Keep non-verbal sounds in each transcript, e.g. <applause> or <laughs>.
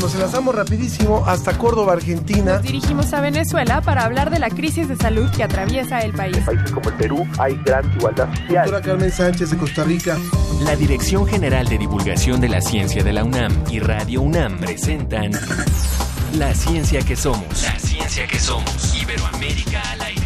Nos enlazamos rapidísimo hasta Córdoba, Argentina. Nos dirigimos a Venezuela para hablar de la crisis de salud que atraviesa el país. En países como el Perú hay gran igualdad social. Doctora Carmen Sánchez de Costa Rica. La Dirección General de Divulgación de la Ciencia de la UNAM y Radio UNAM presentan La Ciencia que Somos. La Ciencia que Somos. Iberoamérica al aire.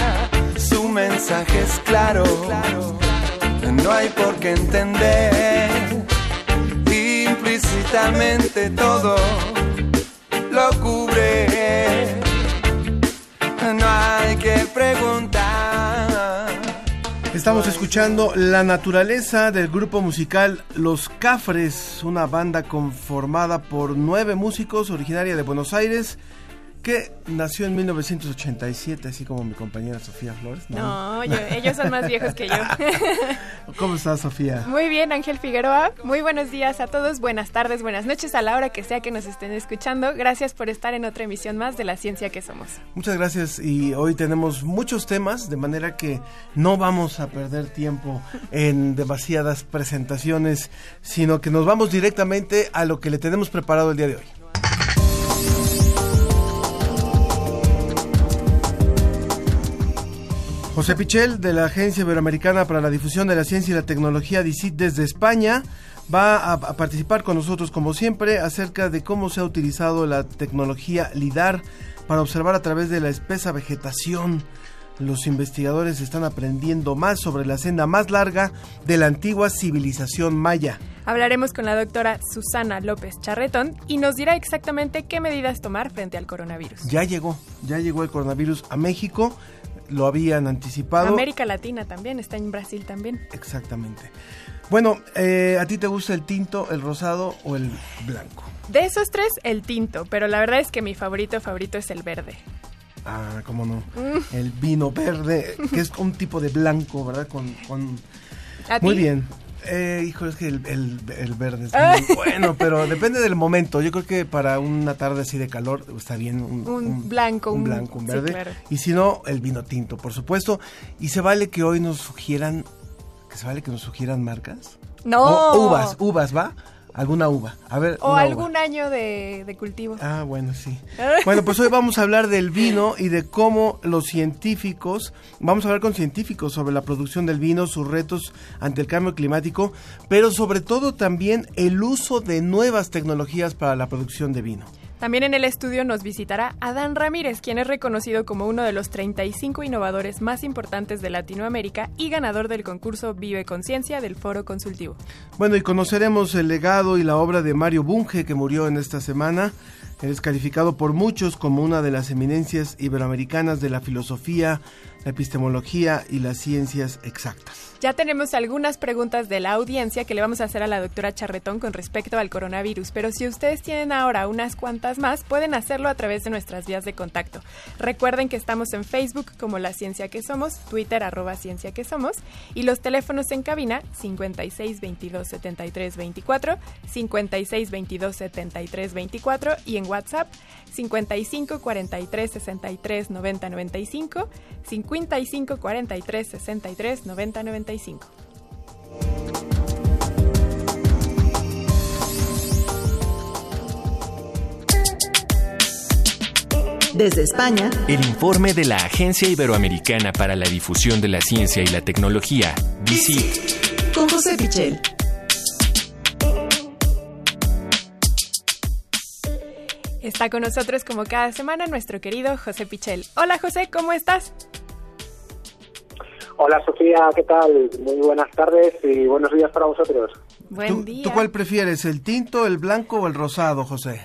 Mensaje es claro. No hay por qué entender implícitamente todo lo cubre. No hay que preguntar. Estamos escuchando La Naturaleza del grupo musical Los Cafres, una banda conformada por nueve músicos originaria de Buenos Aires que nació en 1987, así como mi compañera Sofía Flores. No, yo- ellos son más viejos que yo. <laughs> ¿Cómo estás, Sofía? Muy bien, Ángel Figueroa. Muy buenos días a todos, buenas tardes, buenas noches a la hora que sea que nos estén escuchando. Gracias por estar en otra emisión más de La Ciencia que Somos. Muchas gracias y hoy tenemos muchos temas, de manera que no vamos a perder tiempo en demasiadas presentaciones, sino que nos vamos directamente a lo que le tenemos preparado el día de hoy. José Pichel, de la Agencia Iberoamericana para la Difusión de la Ciencia y la Tecnología, DICIT, desde España, va a, a participar con nosotros, como siempre, acerca de cómo se ha utilizado la tecnología LIDAR para observar a través de la espesa vegetación. Los investigadores están aprendiendo más sobre la senda más larga de la antigua civilización maya. Hablaremos con la doctora Susana López Charretón y nos dirá exactamente qué medidas tomar frente al coronavirus. Ya llegó, ya llegó el coronavirus a México, lo habían anticipado. América Latina también, está en Brasil también. Exactamente. Bueno, eh, ¿a ti te gusta el tinto, el rosado o el blanco? De esos tres, el tinto, pero la verdad es que mi favorito favorito es el verde. Ah, cómo no. El vino verde, que es un tipo de blanco, ¿verdad? Con, con... ¿A Muy ti? bien. Eh, hijo, es que el, el- el verde es <laughs> muy bueno, pero depende del momento. Yo creo que para una tarde así de calor está bien un, Un blanco, un un- blanco, un sí, verde. claro. Y si no, el vino tinto, por supuesto. Y se vale que hoy nos sugieran, que se vale que nos sugieran marcas. No. O uvas, uvas, ¿va? Alguna uva. A ver. O uva. algún año de, de cultivo. Ah, bueno, sí. <laughs> Bueno, pues hoy vamos a hablar del vino y de cómo los científicos, vamos a hablar con científicos sobre la producción del vino, sus retos ante el cambio climático, pero sobre todo también el uso de nuevas tecnologías para la producción de vino. También en el estudio nos visitará Adán Ramírez, quien es reconocido como uno de los 35 innovadores más importantes de Latinoamérica y ganador del concurso Vive Conciencia del Foro Consultivo. Bueno, y conoceremos el legado y la obra de Mario Bunge, que murió en esta semana. Él es calificado por muchos como una de las eminencias iberoamericanas de la filosofía, la epistemología y las ciencias exactas. Ya tenemos algunas preguntas de la audiencia que le vamos a hacer a la doctora Charretón con respecto al coronavirus, pero si ustedes tienen ahora unas cuantas más, pueden hacerlo a través de nuestras vías de contacto. Recuerden que estamos en Facebook como La Ciencia que Somos, Twitter arroba Ciencia que Somos y los teléfonos en cabina 56 22 73 24, 56 22 73 24 y en WhatsApp 55 43 63 90 95, 55 43 63 90 95. Desde España, El informe de la Agencia Iberoamericana para la Difusión de la Ciencia y la Tecnología, DICIT. con José Pichel. Está con nosotros como cada semana nuestro querido José Pichel. Hola José, ¿cómo estás? Hola Sofía, ¿qué tal? Muy buenas tardes y buenos días para vosotros. Buen ¿Tú, día. ¿Tú cuál prefieres, el tinto, el blanco o el rosado, José?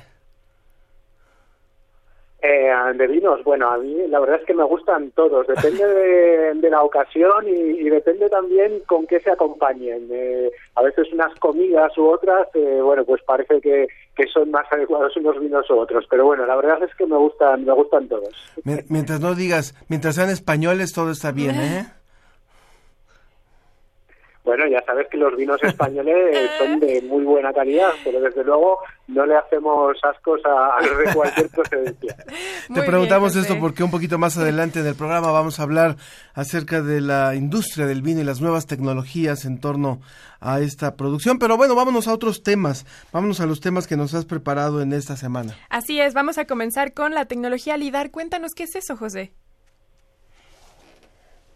Eh, de vinos, bueno, a mí la verdad es que me gustan todos, depende de, <laughs> de la ocasión y, y depende también con qué se acompañen. Eh, a veces unas comidas u otras, eh, bueno, pues parece que, que son más adecuados unos vinos u otros, pero bueno, la verdad es que me gustan, me gustan todos. Mi- Mientras no digas, mientras sean españoles, todo está bien, <laughs> ¿eh? Bueno, ya sabes que los vinos <laughs> españoles son de muy buena calidad, pero desde luego no le hacemos ascos a, a los de <laughs> cualquier procedencia. Muy Te preguntamos esto porque un poquito más adelante en el programa vamos a hablar acerca de la industria del vino y las nuevas tecnologías en torno a esta producción. Pero bueno, vámonos a otros temas. Vámonos a los temas que nos has preparado en esta semana. Así es, vamos a comenzar con la tecnología LIDAR. Cuéntanos qué es eso, José.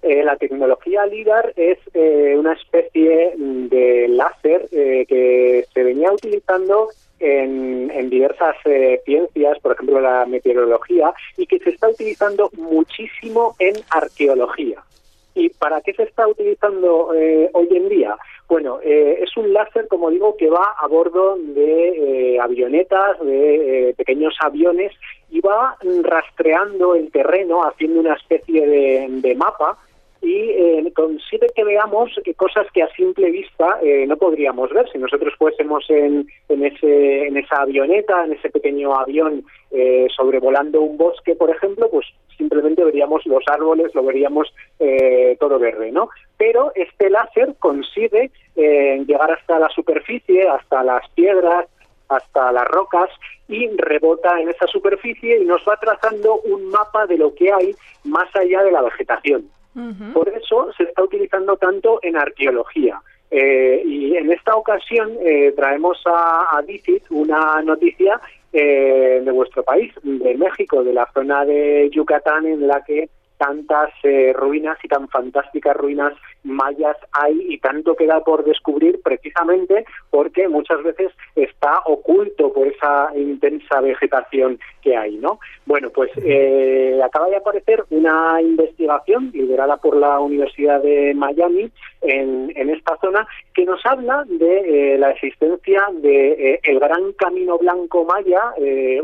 Eh, la tecnología LIDAR es eh, una especie de láser eh, que se venía utilizando en, en diversas eh, ciencias, por ejemplo la meteorología, y que se está utilizando muchísimo en arqueología. ¿Y para qué se está utilizando eh, hoy en día? Bueno, eh, es un láser, como digo, que va a bordo de avionetas, de pequeños aviones, y va rastreando el terreno, haciendo una especie de mapa, y eh, consigue que veamos cosas que a simple vista eh, no podríamos ver. Si nosotros fuésemos en, en, ese, en esa avioneta, en ese pequeño avión eh, sobrevolando un bosque, por ejemplo, pues simplemente veríamos los árboles, lo veríamos eh, todo verde, ¿no? Pero este láser consigue llegar hasta la superficie, hasta las piedras, hasta las rocas y rebota en esa superficie y nos va trazando un mapa de lo que hay más allá de la vegetación. Por eso se está utilizando tanto en arqueología. Eh, y en esta ocasión eh, traemos a, a DICIT una noticia eh, de vuestro país, de México, de la zona de Yucatán, en la que tantas eh, ruinas y tan fantásticas ruinas mayas hay y tanto queda por descubrir precisamente porque muchas veces está oculto por esa intensa vegetación que hay, ¿no? Bueno, pues eh, acaba de aparecer una investigación liderada por la Universidad de Miami en, en esta zona que nos habla de eh, la existencia de eh, el Gran Camino Blanco Maya,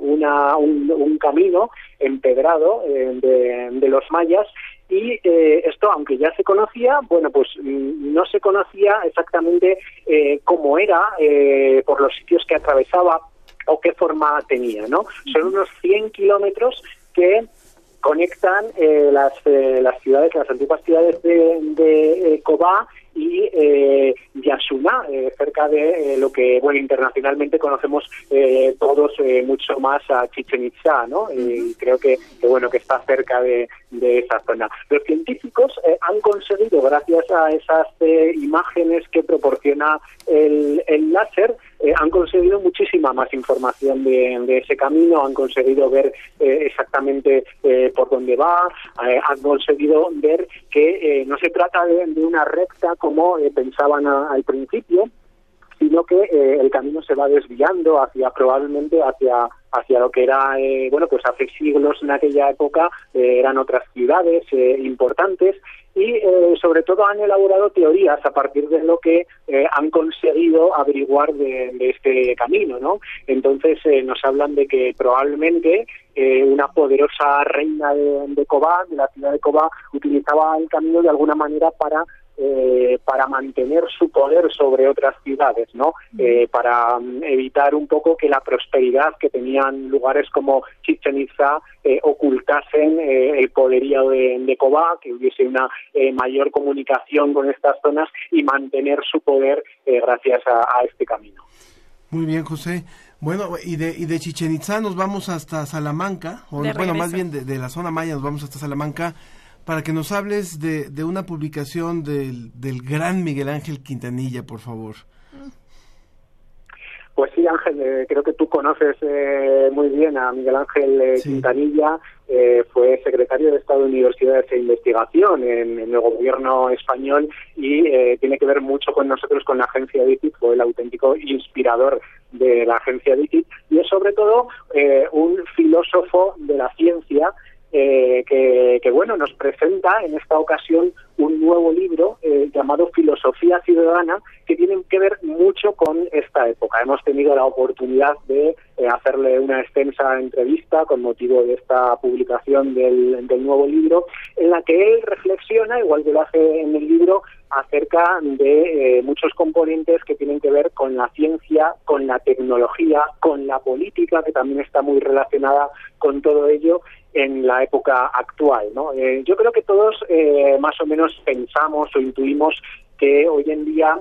una, un, un camino empedrado eh, de, de los mayas y eh, esto, aunque ya se conocía, bueno, pues mm, no se conocía exactamente eh, cómo era eh, por los sitios que atravesaba o qué forma tenía, ¿no? Son unos 100 kilómetros que conectan eh, las, eh, las ciudades, las antiguas ciudades de, de Cobá y eh, Yasuna, eh, cerca de eh, lo que bueno internacionalmente conocemos eh, todos eh, mucho más a Chichen Itza, ¿no? Y creo que, que, bueno que está cerca de, de esa zona. Los científicos eh, han conseguido, gracias a esas eh, imágenes que proporciona el, el láser, eh, han conseguido muchísima más información de, ese camino, han conseguido ver eh, exactamente eh, por dónde va, eh, han conseguido ver que eh, no se trata de, de una recta como eh, pensaban a- al principio, sino que eh, el camino se va desviando hacia probablemente hacia hacia lo que era eh, bueno pues hace siglos en aquella época eh, eran otras ciudades eh, importantes y sobre todo han elaborado teorías a partir de lo que han conseguido averiguar de, este camino no entonces nos hablan de que probablemente una poderosa reina de, de Cobá de la ciudad de Cobá utilizaba el camino de alguna manera para eh, para mantener su poder sobre otras ciudades, ¿no? Eh, para mm, evitar un poco que la prosperidad que tenían lugares como Chichen Itza eh, ocultasen eh, el poderío de, de Cobá, que hubiese una eh, mayor comunicación con estas zonas y mantener su poder eh, gracias a, a este camino. Muy bien, José. Bueno, y de, y de Chichen Itzá nos vamos hasta Salamanca, o bueno, más bien de, de la zona maya nos vamos hasta Salamanca, para que nos hables de, de una publicación del, del gran Miguel Ángel Quintanilla, por favor. Pues sí, Ángel, eh, creo que tú conoces eh, muy bien a Miguel Ángel eh, Sí. Quintanilla, eh, fue secretario de Estado de Universidades e Investigación en, en el gobierno español y eh, tiene que ver mucho con nosotros, con la agencia DICIT, fue el auténtico inspirador de la agencia DICIT y es sobre todo eh, un filósofo de la ciencia eh, que, que, bueno nos presenta en esta ocasión un nuevo libro eh, llamado Filosofía Ciudadana que tienen que ver mucho con esta época. Hemos tenido la oportunidad de eh, hacerle una extensa entrevista con motivo de esta publicación del, del nuevo libro, en la que él reflexiona, igual que lo hace en el libro, acerca de eh, muchos componentes que tienen que ver con la ciencia, con la tecnología, con la política, que también está muy relacionada con todo ello en la época actual. ¿no? Eh, yo creo que todos eh, más o menos pensamos o intuimos que hoy en día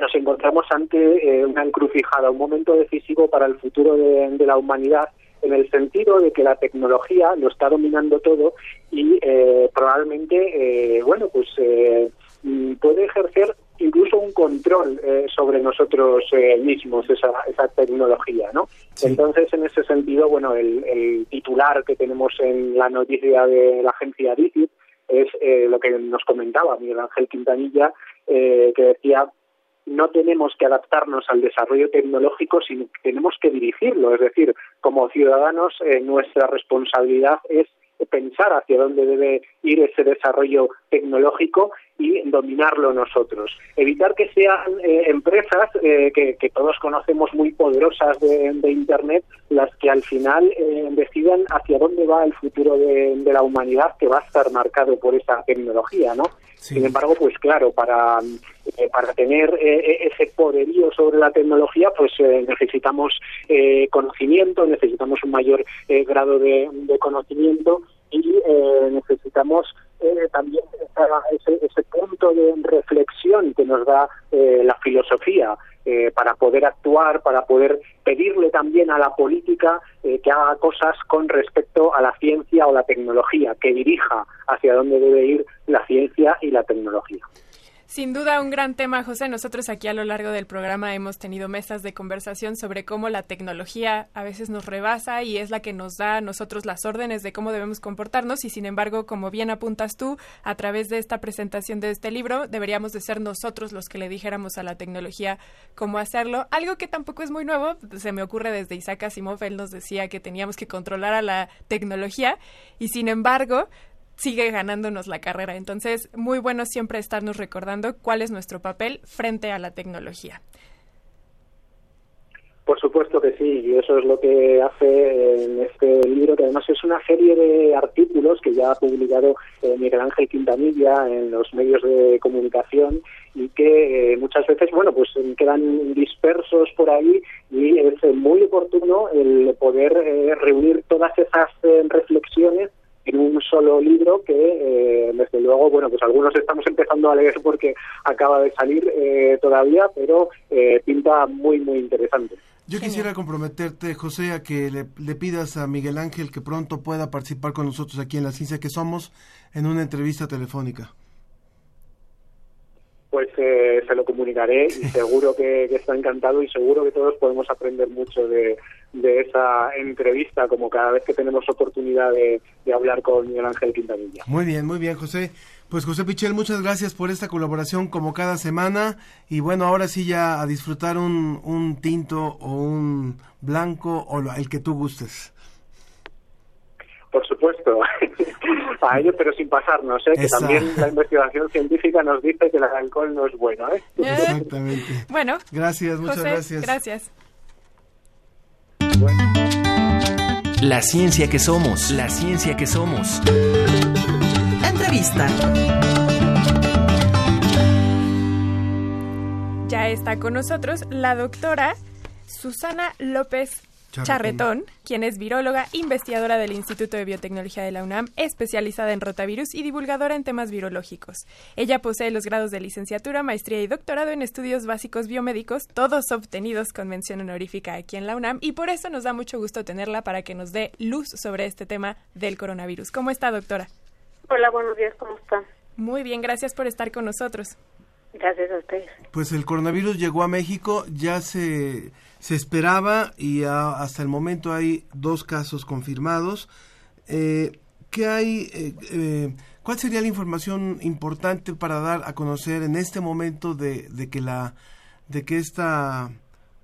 nos encontramos ante una encrucijada, un momento decisivo para el futuro de, la humanidad en el sentido de que la tecnología lo está dominando todo y probablemente, bueno, pues Mm, puede ejercer incluso un control eh, sobre nosotros eh, mismos esa, esa tecnología, ¿no? Entonces, en ese sentido, bueno, el, titular que tenemos en la noticia de la agencia DICIT es eh, lo que nos comentaba Miguel Ángel Quintanilla, que decía no tenemos que adaptarnos al desarrollo tecnológico, sino que tenemos que dirigirlo. Es decir, como ciudadanos, nuestra responsabilidad es pensar hacia dónde debe ir ese desarrollo tecnológico y dominarlo nosotros. Evitar que sean eh, empresas eh, que, todos conocemos muy poderosas de, Internet las que al final eh, decidan hacia dónde va el futuro de, la humanidad que va a estar marcado por esa tecnología, ¿no? Sin embargo, pues claro, para, para tener ese poderío sobre la tecnología, pues necesitamos conocimiento, necesitamos un mayor grado de, conocimiento y necesitamos eh, también ese, ese, punto de reflexión que nos da eh, la filosofía eh, para poder actuar, para poder pedirle también a la política que haga cosas con respecto a la ciencia o la tecnología, que dirija hacia dónde debe ir la ciencia y la tecnología. Sin duda un gran tema, José. Nosotros aquí a lo largo del programa hemos tenido mesas de conversación sobre cómo la tecnología a veces nos rebasa y es la que nos da a nosotros las órdenes de cómo debemos comportarnos y sin embargo, como bien apuntas tú, a través de esta presentación de este libro, deberíamos de ser nosotros los que le dijéramos a la tecnología cómo hacerlo. Algo que tampoco es muy nuevo, se me ocurre desde Isaac Asimov, él nos decía que teníamos que controlar a la tecnología y sin embargo, sigue ganándonos la carrera. Entonces, muy bueno siempre estarnos recordando cuál es nuestro papel frente a la tecnología. Por supuesto que sí, y eso es lo que hace en este libro, que además es una serie de artículos que ya ha publicado eh, Miguel Ángel Quintanilla en los medios de comunicación y que eh, muchas veces, bueno, pues quedan dispersos por ahí y es muy oportuno el poder eh, reunir todas esas reflexiones en un solo libro que, eh, desde luego, bueno, pues algunos estamos empezando a leer porque acaba de salir eh, todavía, pero eh, pinta muy, muy interesante. Yo quisiera comprometerte, José, a que le, le, pidas a Miguel Ángel que pronto pueda participar con nosotros aquí en La Ciencia que Somos en una entrevista telefónica pues eh, se lo comunicaré y <laughs> seguro que, está encantado y seguro que todos podemos aprender mucho de, esa entrevista como cada vez que tenemos oportunidad de, hablar con Miguel Ángel Quintanilla. Muy bien, muy bien, José. Pues José Pichel, muchas gracias por esta colaboración como cada semana y bueno, ahora sí ya a disfrutar un, un tinto o un blanco o el que tú gustes. Por supuesto, <laughs> a ello, pero sin pasarnos, ¿eh? que también la investigación científica nos dice que el alcohol no es bueno. ¿eh? Exactamente. Bueno, gracias, muchas gracias. Gracias. La ciencia que somos, la ciencia que somos. Entrevista. Ya está con nosotros la doctora Susana López Charretón. quien es viróloga, investigadora del Instituto de Biotecnología de la UNAM, especializada en rotavirus y divulgadora en temas virológicos. Ella posee los grados de licenciatura, maestría y doctorado en estudios básicos biomédicos, todos obtenidos con mención honorífica aquí en la UNAM, y por eso nos da mucho gusto tenerla para que nos dé luz sobre este tema del coronavirus. ¿Cómo está, doctora? Hola, buenos días, ¿cómo está? Muy bien, gracias por estar con nosotros. Gracias a ustedes. Pues el coronavirus llegó a México, ya se se esperaba y hasta el momento hay dos casos confirmados. Eh, ¿Qué hay? Eh, eh, ¿Cuál sería la información importante para dar a conocer en este momento de, de que la de que esta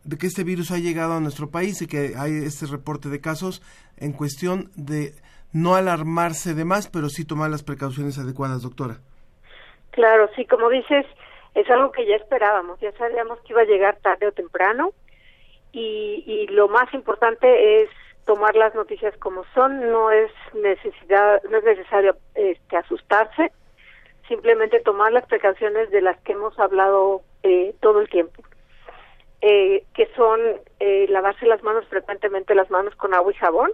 de que este virus ha llegado a nuestro país y que hay este reporte de casos en cuestión de no alarmarse de más, pero sí tomar las precauciones adecuadas, doctora? Claro, sí, como dices, es algo que ya esperábamos, ya sabíamos que iba a llegar tarde o temprano y, y lo más importante es tomar las noticias como son, no es necesidad, no es necesario este, asustarse, simplemente tomar las precauciones de las que hemos hablado eh, todo el tiempo, eh, que son eh, lavarse las manos frecuentemente las manos con agua y jabón,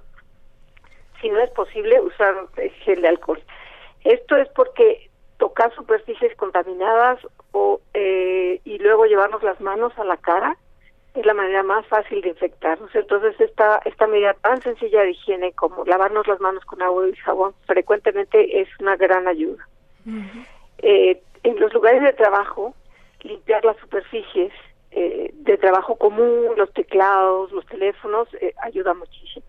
si no es posible usar eh, gel de alcohol. Esto es porque tocar superficies contaminadas o eh, y luego llevarnos las manos a la cara es la manera más fácil de infectarnos. Entonces, esta, esta medida tan sencilla de higiene como lavarnos las manos con agua y jabón frecuentemente es una gran ayuda. eh, en los lugares de trabajo, limpiar las superficies eh, de trabajo común, los teclados, los teléfonos, eh, ayuda muchísimo.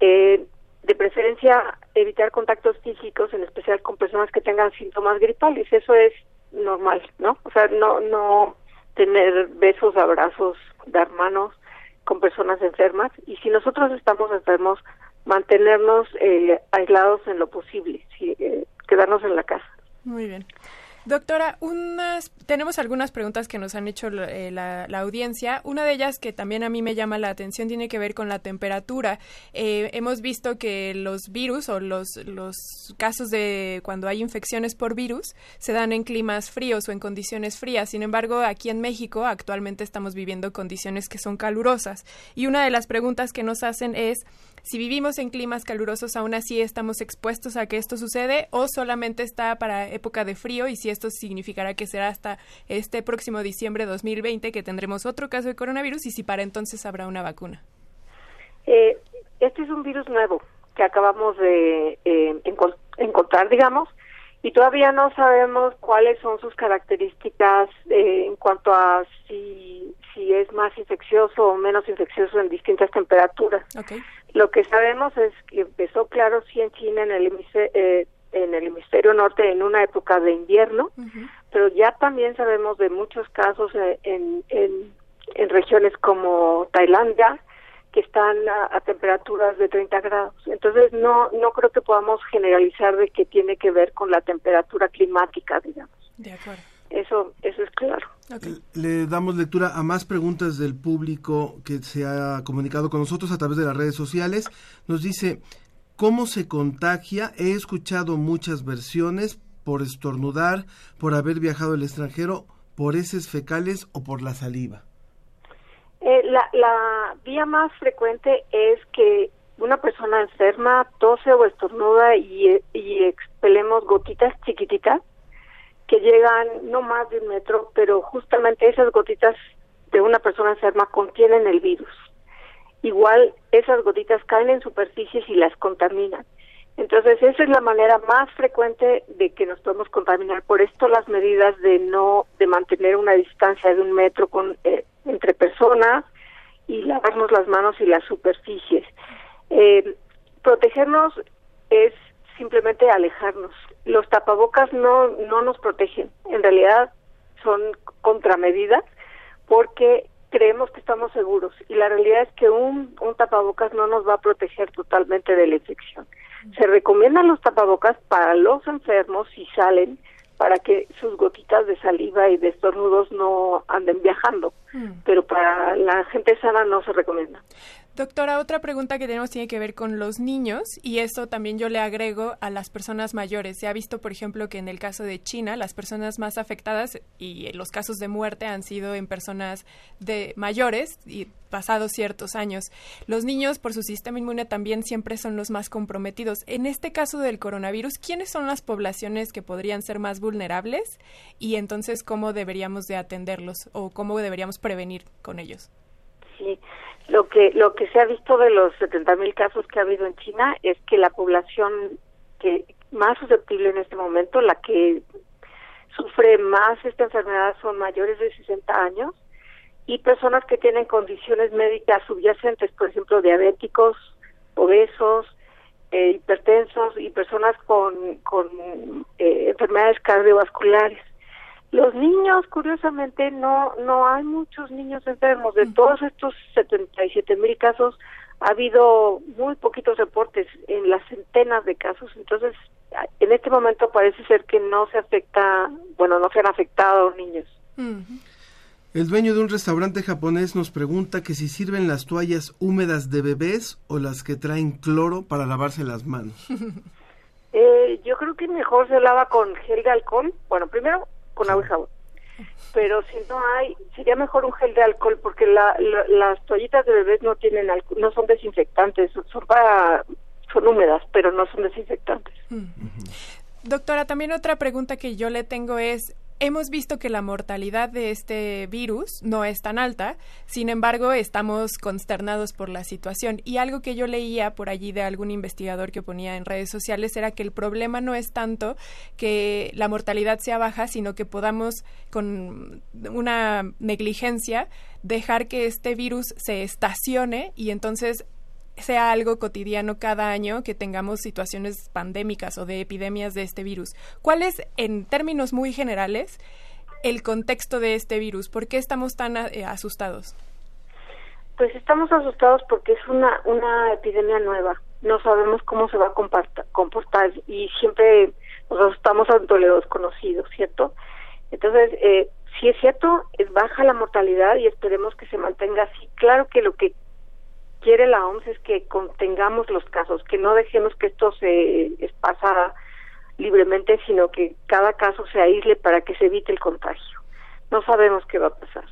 Eh, de preferencia, evitar contactos físicos, en especial con personas que tengan síntomas gripales. Eso es normal, ¿no? O sea, no, no tener besos, abrazos, dar manos con personas enfermas. Y si nosotros estamos enfermos, mantenernos eh, aislados en lo posible, sí, eh, quedarnos en la casa. Muy bien. Doctora, unas, tenemos algunas preguntas que nos han hecho eh, la, audiencia. Una de ellas que también a mí me llama la atención tiene que ver con la temperatura. Eh, hemos visto que los virus o los casos de cuando hay infecciones por virus se dan en climas fríos o en condiciones frías. Sin embargo, aquí en México actualmente estamos viviendo condiciones que son calurosas. Y una de las preguntas que nos hacen es si vivimos en climas calurosos, aún así estamos expuestos a que esto sucede o solamente está para época de frío y si esto significará que será hasta este próximo diciembre de 2020 que tendremos otro caso de coronavirus y si para entonces habrá una vacuna. Eh, este es un virus nuevo que acabamos de eh, encont encontrar, digamos, y todavía no sabemos cuáles son sus características eh, en cuanto a si, si es más infeccioso o menos infeccioso en distintas temperaturas. Okay. Lo que sabemos es que empezó, claro, sí en China, en el hemisferio, eh, en el hemisferio norte, en una época de invierno, uh -huh. pero ya también sabemos de muchos casos en, en, en regiones como Tailandia, que están a, a, temperaturas de 30 grados. Entonces, no, no creo que podamos generalizar de que tiene que ver con la temperatura climática, digamos. De acuerdo. Eso, eso es claro. Okay. Le damos lectura a más preguntas del público que se ha comunicado con nosotros a través de las redes sociales. Nos dice, ¿cómo se contagia? He escuchado muchas versiones por estornudar, por haber viajado al extranjero, por heces fecales o por la saliva. Eh, la, la vía más frecuente es que una persona enferma tose o estornuda y, y expelemos gotitas chiquititas que llegan no más de un metro, pero justamente esas gotitas de una persona enferma contienen el virus. Igual esas gotitas caen en superficies y las contaminan. Entonces esa es la manera más frecuente de que nos podemos contaminar. Por esto las medidas de no de mantener una distancia de un metro con eh, entre personas y lavarnos las manos y las superficies. Eh, protegernos es simplemente alejarnos. Los tapabocas no, no nos protegen, en realidad son contramedidas porque creemos que estamos seguros y la realidad es que un, un tapabocas no nos va a proteger totalmente de la infección. Se recomiendan los tapabocas para los enfermos si salen para que sus gotitas de saliva y de estornudos no anden viajando, mm. pero para la gente sana no se recomienda. Doctora, otra pregunta que tenemos tiene que ver con los niños y eso también yo le agrego a las personas mayores. Se ha visto, por ejemplo, que en el caso de China, las personas más afectadas y los casos de muerte han sido en personas de mayores y pasados ciertos años. Los niños, por su sistema inmune, también siempre son los más comprometidos. En este caso del coronavirus, ¿quiénes son las poblaciones que podrían ser más vulnerables y entonces cómo deberíamos de atenderlos o cómo deberíamos prevenir con ellos? Sí, lo que lo que se ha visto de los 70 mil casos que ha habido en China es que la población que más susceptible en este momento, la que sufre más esta enfermedad son mayores de 60 años y personas que tienen condiciones médicas subyacentes, por ejemplo, diabéticos, obesos, eh, hipertensos y personas con, con eh, enfermedades cardiovasculares. Los niños, curiosamente, no no hay muchos niños enfermos. De todos estos 77 mil casos, ha habido muy poquitos reportes en las centenas de casos, entonces en este momento parece ser que no se afecta, bueno, no se han afectado niños. El dueño de un restaurante japonés nos pregunta que si sirven las toallas húmedas de bebés o las que traen cloro para lavarse las manos. <laughs> Eh, yo creo que mejor se lava con gel de alcohol. Bueno, primero con agua y jabón. Pero si no hay, sería mejor un gel de alcohol porque la, las toallitas de bebés no tienen alcohol, no son desinfectantes, son para son húmedas, pero no son desinfectantes. Doctora, también otra pregunta que yo le tengo es, hemos visto que la mortalidad de este virus no es tan alta, sin embargo, estamos consternados por la situación. Y algo que yo leía por allí de algún investigador que ponía en redes sociales era que el problema no es tanto que la mortalidad sea baja, sino que podamos, con una negligencia, dejar que este virus se estacione y entonces sea algo cotidiano cada año que tengamos situaciones pandémicas o de epidemias de este virus. ¿Cuál es, en términos muy generales, el contexto de este virus? ¿Por qué estamos tan eh, asustados? Pues estamos asustados porque es una, una epidemia nueva. No sabemos cómo se va a comportar y siempre nos asustamos ante lo desconocido, ¿cierto? Entonces, eh, si es cierto, es baja la mortalidad y esperemos que se mantenga así. Claro que lo que quiere la OMS es que contengamos los casos, que no dejemos que esto se esparza libremente, sino que cada caso se aísle para que se evite el contagio. No sabemos qué va a pasar.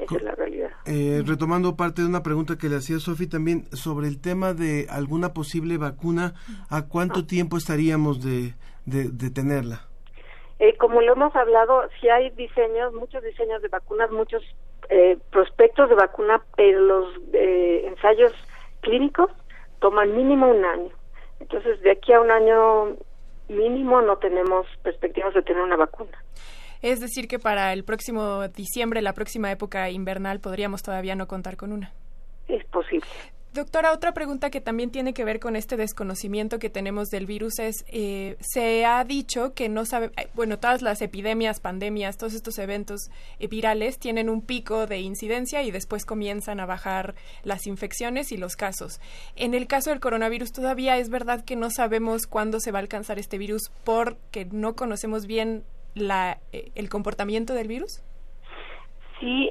Esa es la realidad. Eh, retomando parte de una pregunta que le hacía Sofi también sobre el tema de alguna posible vacuna, ¿a cuánto ah. tiempo estaríamos de, de, tenerla? Eh, como lo hemos hablado, si hay diseños, muchos diseños de vacunas, muchos eh, prospectos de vacuna, pero los eh, ensayos clínicos toman mínimo un año. Entonces, de aquí a un año mínimo no tenemos perspectivas de tener una vacuna. Es decir, que para el próximo diciembre, la próxima época invernal, podríamos todavía no contar con una. Es posible. Doctora, otra pregunta que también tiene que ver con este desconocimiento que tenemos del virus es, eh, se ha dicho que no sabe, eh, bueno, todas las epidemias, pandemias, todos estos eventos eh, virales tienen un pico de incidencia y después comienzan a bajar las infecciones y los casos. En el caso del coronavirus todavía es verdad que no sabemos cuándo se va a alcanzar este virus porque no conocemos bien la, el comportamiento del virus. Sí,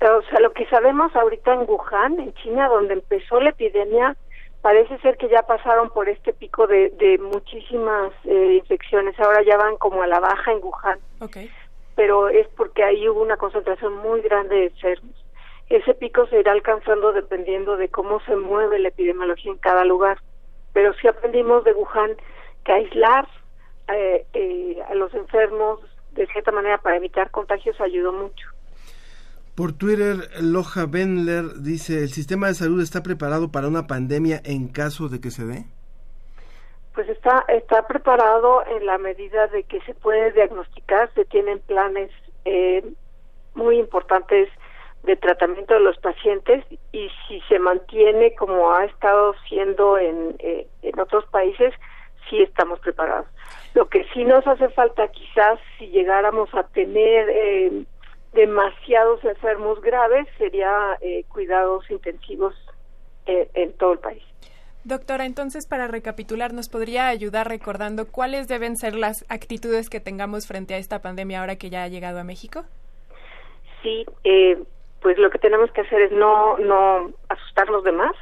o sea, lo que sabemos ahorita en Wuhan, en China, donde empezó la epidemia, parece ser que ya pasaron por este pico de, de muchísimas eh, infecciones. Ahora ya van como a la baja en Wuhan. Okay. Pero es porque ahí hubo una concentración muy grande de enfermos. Ese pico se irá alcanzando dependiendo de cómo se mueve la epidemiología en cada lugar. Pero sí aprendimos de Wuhan que aislar eh, eh, a los enfermos de cierta manera para evitar contagios ayudó mucho. Por Twitter, Loja Benler dice, ¿el sistema de salud está preparado para una pandemia en caso de que se dé? Pues está, está preparado en la medida de que se puede diagnosticar, se tienen planes eh, muy importantes de tratamiento de los pacientes y si se mantiene como ha estado siendo en, eh, en otros países, sí estamos preparados. Lo que sí nos hace falta quizás si llegáramos a tener... Eh, demasiados enfermos graves sería eh, cuidados intensivos eh, en todo el país. Doctora, entonces para recapitular, ¿nos podría ayudar recordando cuáles deben ser las actitudes que tengamos frente a esta pandemia ahora que ya ha llegado a México? Sí, eh, pues lo que tenemos que hacer es no, no asustarnos de más,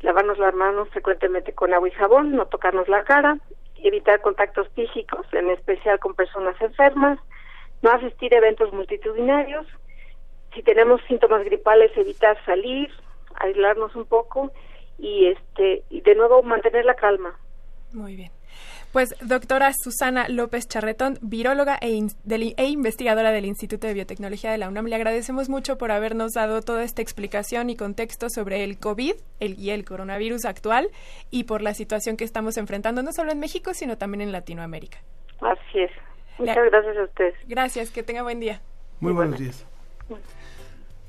lavarnos las manos frecuentemente con agua y jabón, no tocarnos la cara, evitar contactos físicos, en especial con personas enfermas, no asistir a eventos multitudinarios, si tenemos síntomas gripales evitar salir, aislarnos un poco y este y de nuevo mantener la calma. Muy bien. Pues doctora Susana López Charretón, viróloga e, e, investigadora del Instituto de Biotecnología de la UNAM, le agradecemos mucho por habernos dado toda esta explicación y contexto sobre el COVID el, y el coronavirus actual y por la situación que estamos enfrentando no solo en México, sino también en Latinoamérica. Así es. Muchas gracias a ustedes. Gracias, que tenga buen día. Muy buenos días.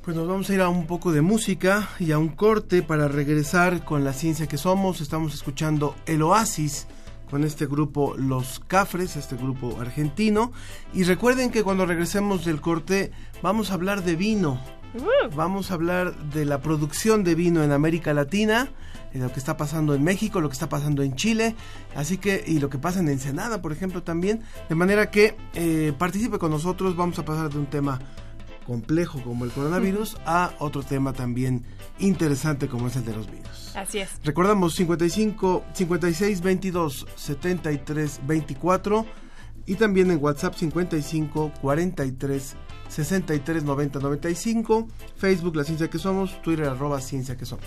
Pues nos vamos a ir a un poco de música y a un corte para regresar con la ciencia que somos. Estamos escuchando El Oasis con este grupo Los Cafres, este grupo argentino. Y recuerden que cuando regresemos del corte vamos a hablar de vino. Vamos a hablar de la producción de vino en América Latina, de lo que está pasando en México, lo que está pasando en Chile, así que y lo que pasa en Ensenada, por ejemplo, también. De manera que eh, participe con nosotros. Vamos a pasar de un tema complejo como el coronavirus a otro tema también interesante como es el de los vinos. Así es. Recordamos 55 56 22 73 24 y también en WhatsApp 55 43 63 90 95, Facebook La Ciencia que Somos, Twitter arroba Ciencia que Somos.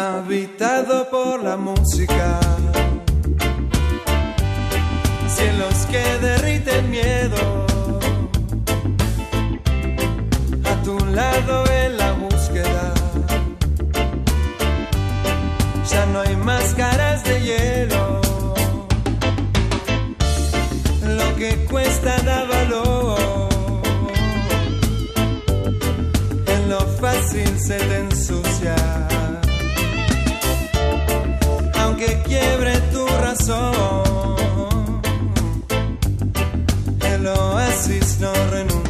habitado por la música. Cielos que derriten miedo. A tu lado en la búsqueda. Ya no hay máscaras de hielo. Se te ensucia aunque quiebre tu razón, el oasis no renuncia.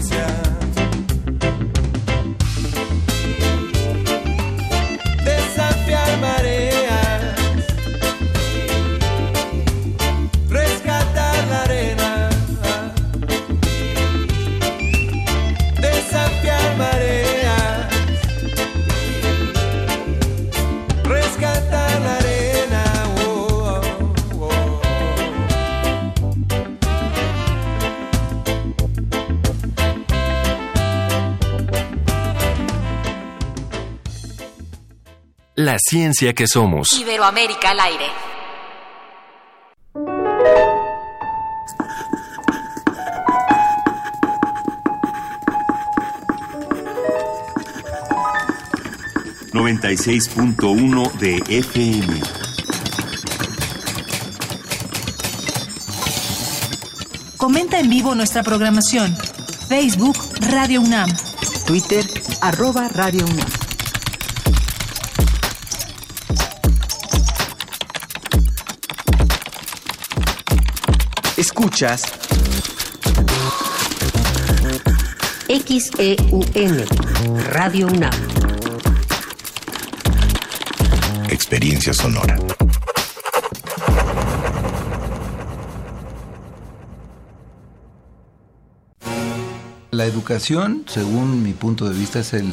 La ciencia que somos. Iberoamérica al aire. de FM. Comenta en vivo nuestra programación. Facebook Radio UNAM. Twitter, arroba Radio UNAM. Escuchas XEUN, Radio UNAM. Experiencia Sonora. La educación, según mi punto de vista, es el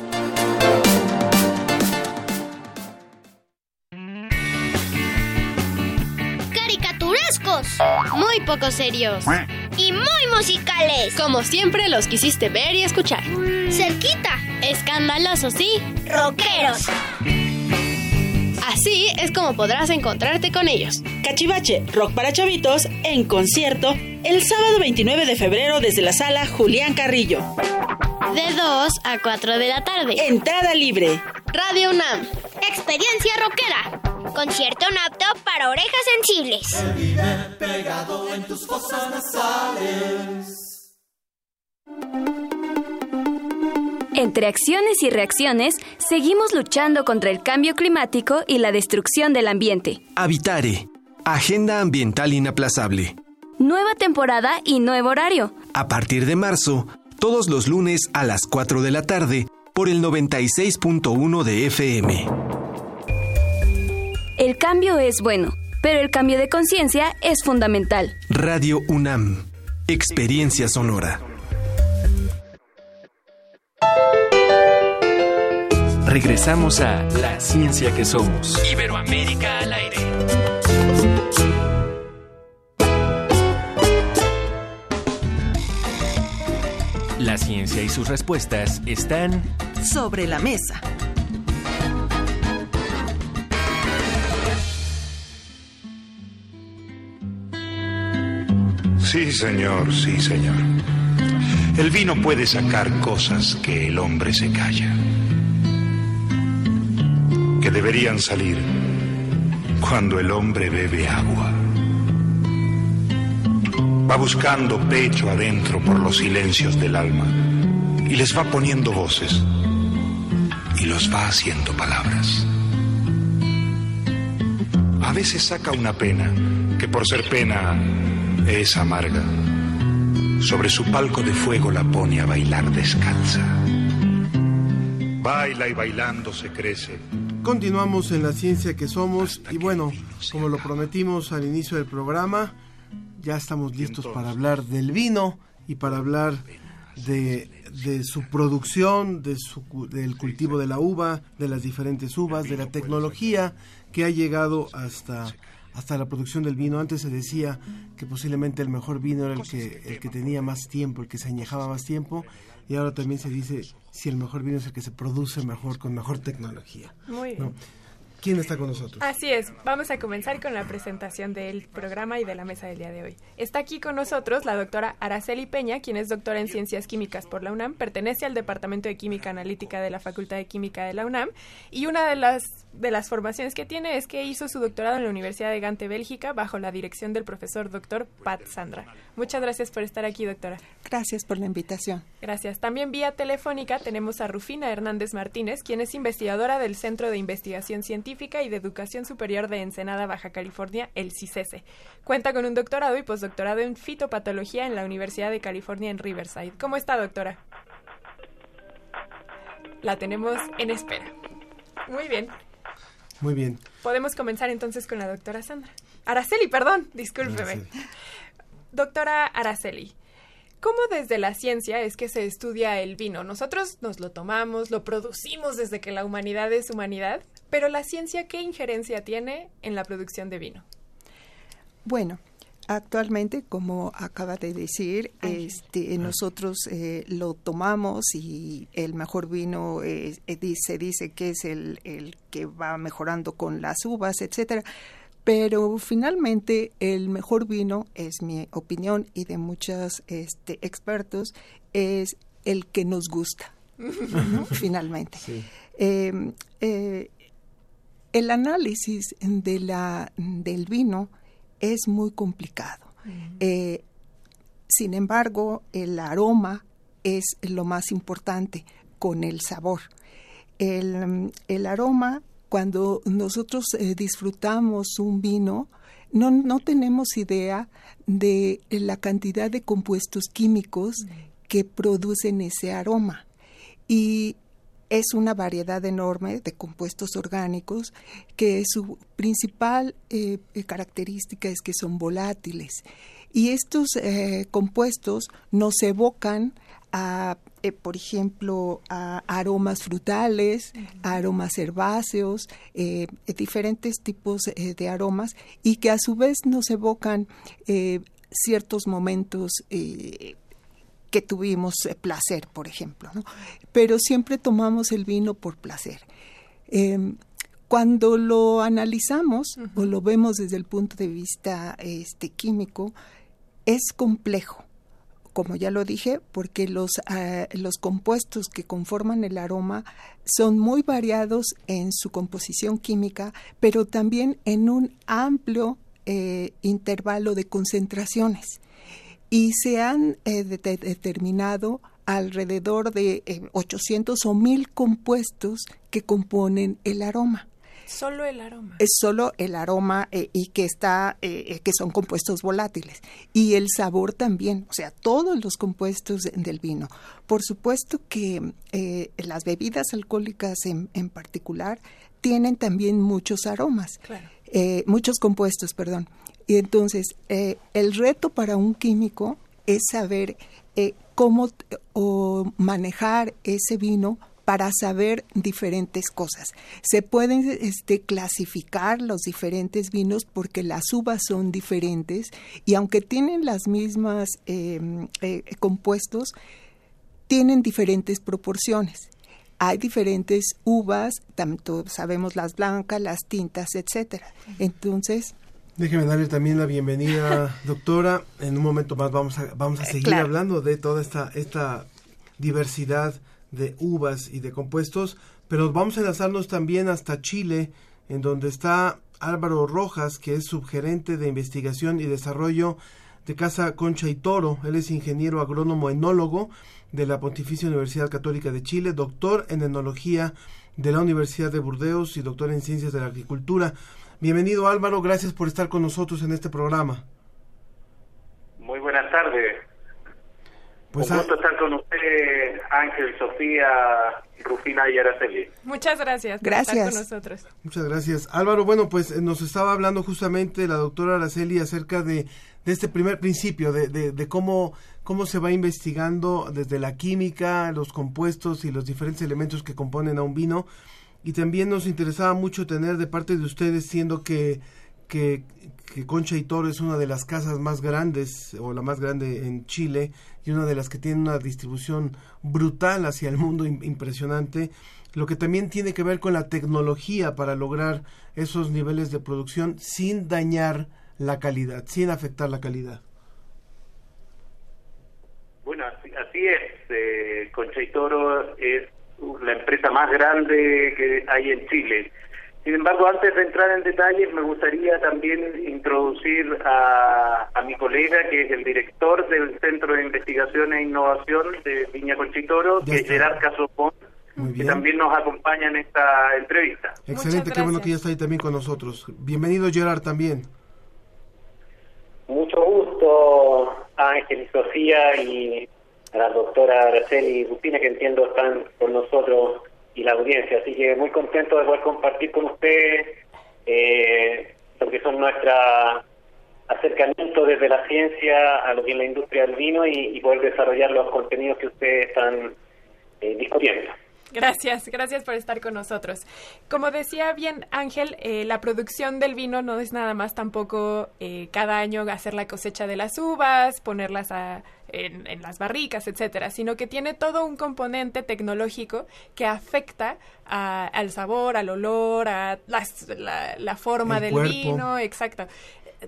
Muy poco serios y muy musicales. Como siempre los quisiste ver y escuchar. Cerquita, Escandalosos, sí. rockeros. Así es como podrás encontrarte con ellos. Cachivache, rock para chavitos, en concierto, el sábado 29 de febrero desde la sala Julián Carrillo. De 2 a 4 de la tarde. Entrada libre. Radio UNAM. Experiencia rockera. Concierto apto para orejas sensibles. pegado en tus fosas nasales. Entre acciones y reacciones, seguimos luchando contra el cambio climático y la destrucción del ambiente. Habitare. Agenda ambiental inaplazable. Nueva temporada y nuevo horario. A partir de marzo, todos los lunes a las 4 de la tarde, por el 96.1 de FM. El cambio es bueno, pero el cambio de conciencia es fundamental. Radio UNAM. Experiencia sonora. Regresamos a La Ciencia que Somos. Iberoamérica al aire. La ciencia y sus respuestas están sobre la mesa. Sí, señor, sí, señor. El vino puede sacar cosas que el hombre se calla, que deberían salir cuando el hombre bebe agua. Va buscando pecho adentro por los silencios del alma y les va poniendo voces y los va haciendo palabras. A veces saca una pena que por ser pena es amarga. Sobre su palco de fuego la pone a bailar descalza. Baila y bailando se crece. Continuamos en la ciencia que somos y bueno, como lo prometimos al inicio del programa, ya estamos listos para hablar del vino y para hablar de, de su producción, de su, del cultivo de la uva, de las diferentes uvas, de la tecnología que ha llegado hasta hasta la producción del vino. Antes se decía que posiblemente el mejor vino era el que, el que tenía más tiempo, el que se añejaba más tiempo, y ahora también se dice si el mejor vino es el que se produce mejor, con mejor tecnología. Muy bien. ¿Quién está con nosotros? Así es, vamos a comenzar con la presentación del programa y de la mesa del día de hoy. Está aquí con nosotros la doctora Araceli Peña, quien es doctora en Ciencias Químicas por la UNAM, pertenece al Departamento de Química Analítica de la Facultad de Química de la UNAM y una de las, de las formaciones que tiene es que hizo su doctorado en la Universidad de Gante, Bélgica, bajo la dirección del profesor doctor Pat Sandra. Muchas gracias por estar aquí, doctora. Gracias por la invitación. Gracias. También vía telefónica tenemos a Rufina Hernández Martínez, quien es investigadora del Centro de Investigación Científica y de Educación Superior de Ensenada, Baja California, el CICESE. Cuenta con un doctorado y postdoctorado en fitopatología en la Universidad de California en Riverside. ¿Cómo está, doctora? La tenemos en espera. Muy bien. Muy bien. Podemos comenzar entonces con la doctora Sandra. Araceli, perdón, discúlpeme. Araceli. Doctora Araceli, ¿Cómo desde la ciencia es que se estudia el vino? Nosotros nos lo tomamos, lo producimos desde que la humanidad es humanidad, pero la ciencia, ¿qué injerencia tiene en la producción de vino? Bueno, actualmente, como acaba de decir, este, nosotros eh, lo tomamos y el mejor vino eh, se dice que es el, el que va mejorando con las uvas, etcétera. Pero finalmente el mejor vino, es mi opinión y de muchos este, expertos, es el que nos gusta, <laughs> finalmente. Em, eh, el análisis de la, del vino es muy complicado. Eh, sin embargo, el aroma es lo más importante con el sabor. El, el aroma cuando nosotros eh, disfrutamos un vino, no, no, tenemos idea de la cantidad de compuestos químicos que producen ese aroma. Y es una variedad enorme de compuestos orgánicos que su principal eh, característica es que son volátiles. Y estos eh, compuestos nos evocan a eh, por ejemplo, a aromas frutales, aromas herbáceos, eh, diferentes tipos eh, de aromas y que a su vez nos evocan ciertos momentos que tuvimos placer, por ejemplo, pero siempre tomamos el vino por placer. Em, cuando lo analizamos o lo vemos desde el punto de vista este, químico, es complejo como ya lo dije, porque los, uh, los compuestos que conforman el aroma son muy variados en su composición química, pero también en un amplio eh, intervalo de concentraciones. Y se han eh, de determinado alrededor de 800 eh, o 1000 compuestos que componen el aroma. Solo el aroma. Es solo el aroma eh, y que está, eh, eh, que son compuestos volátiles. Y el sabor también, o sea, todos los compuestos del vino. Por supuesto que las bebidas alcohólicas en, en, particular tienen también muchos aromas, claro. muchos compuestos, perdón. Y entonces, el reto para un químico es saber cómo o manejar ese vino para saber diferentes cosas. Se pueden este, clasificar los diferentes vinos porque las uvas son diferentes y aunque tienen las mismas em, eh, compuestos, tienen diferentes proporciones. Hay diferentes uvas, tanto sabemos las blancas, las tintas, etcétera. Entonces, Déjeme darle también la bienvenida, <laughs> doctora. En un momento más vamos a, vamos a seguir hablando de toda esta, esta diversidad de uvas y de compuestos, pero vamos a enlazarnos también hasta Chile, en donde está Álvaro Rojas, que es subgerente de investigación y desarrollo de Casa Concha y Toro. Él es ingeniero agrónomo enólogo de la Pontificia Universidad Católica de Chile, doctor en enología de la Universidad de Burdeos y doctor en ciencias de la agricultura. Bienvenido Álvaro, gracias por estar con nosotros en este programa. Muy buenas tardes. Pues Un gusto estar con usted, Ángel, Sofía, Rufina y Araceli. Muchas gracias. Gracias. con nosotros. Muchas gracias. Álvaro, bueno, pues eh, nos estaba hablando justamente la doctora Araceli acerca de, de este primer principio, de, de, de, cómo, cómo se va investigando desde la química, los compuestos y los diferentes elementos que componen a un vino. Y también nos interesaba mucho tener de parte de ustedes, siendo que que, Concha y Toro es una de las casas más grandes o la más grande en Chile y una de las que tiene una distribución brutal hacia el mundo impresionante, lo que también tiene que ver con la tecnología para lograr esos niveles de producción sin dañar la calidad, sin afectar la calidad. Bueno, así, es. Eh, Concha y Toro es la empresa más grande que hay en Chile sin embargo, antes de entrar en detalles, me gustaría también introducir a, a mi colega, que es el director del Centro de Investigación e Innovación de Viña Conchitoro, que es Gerard Casopón, que también nos acompaña en esta entrevista. Excelente, qué bueno que ya está ahí también con nosotros. Bienvenido, Gerard, también. Mucho gusto, Ángel y Sofía, y a la doctora Araceli Rupina, que entiendo están con nosotros y la audiencia. Así que muy contento de poder compartir con ustedes eh, lo que son nuestra acercamiento desde la ciencia a lo que es la industria del vino y, poder desarrollar los contenidos que ustedes están eh, discutiendo. Gracias, gracias por estar con nosotros. Como decía bien Ángel, eh, la producción del vino no es nada más tampoco eh, cada año hacer la cosecha de las uvas, ponerlas a, en, las barricas, etcétera, sino que tiene todo un componente tecnológico que afecta al sabor, al olor, a la, forma del vino, exacto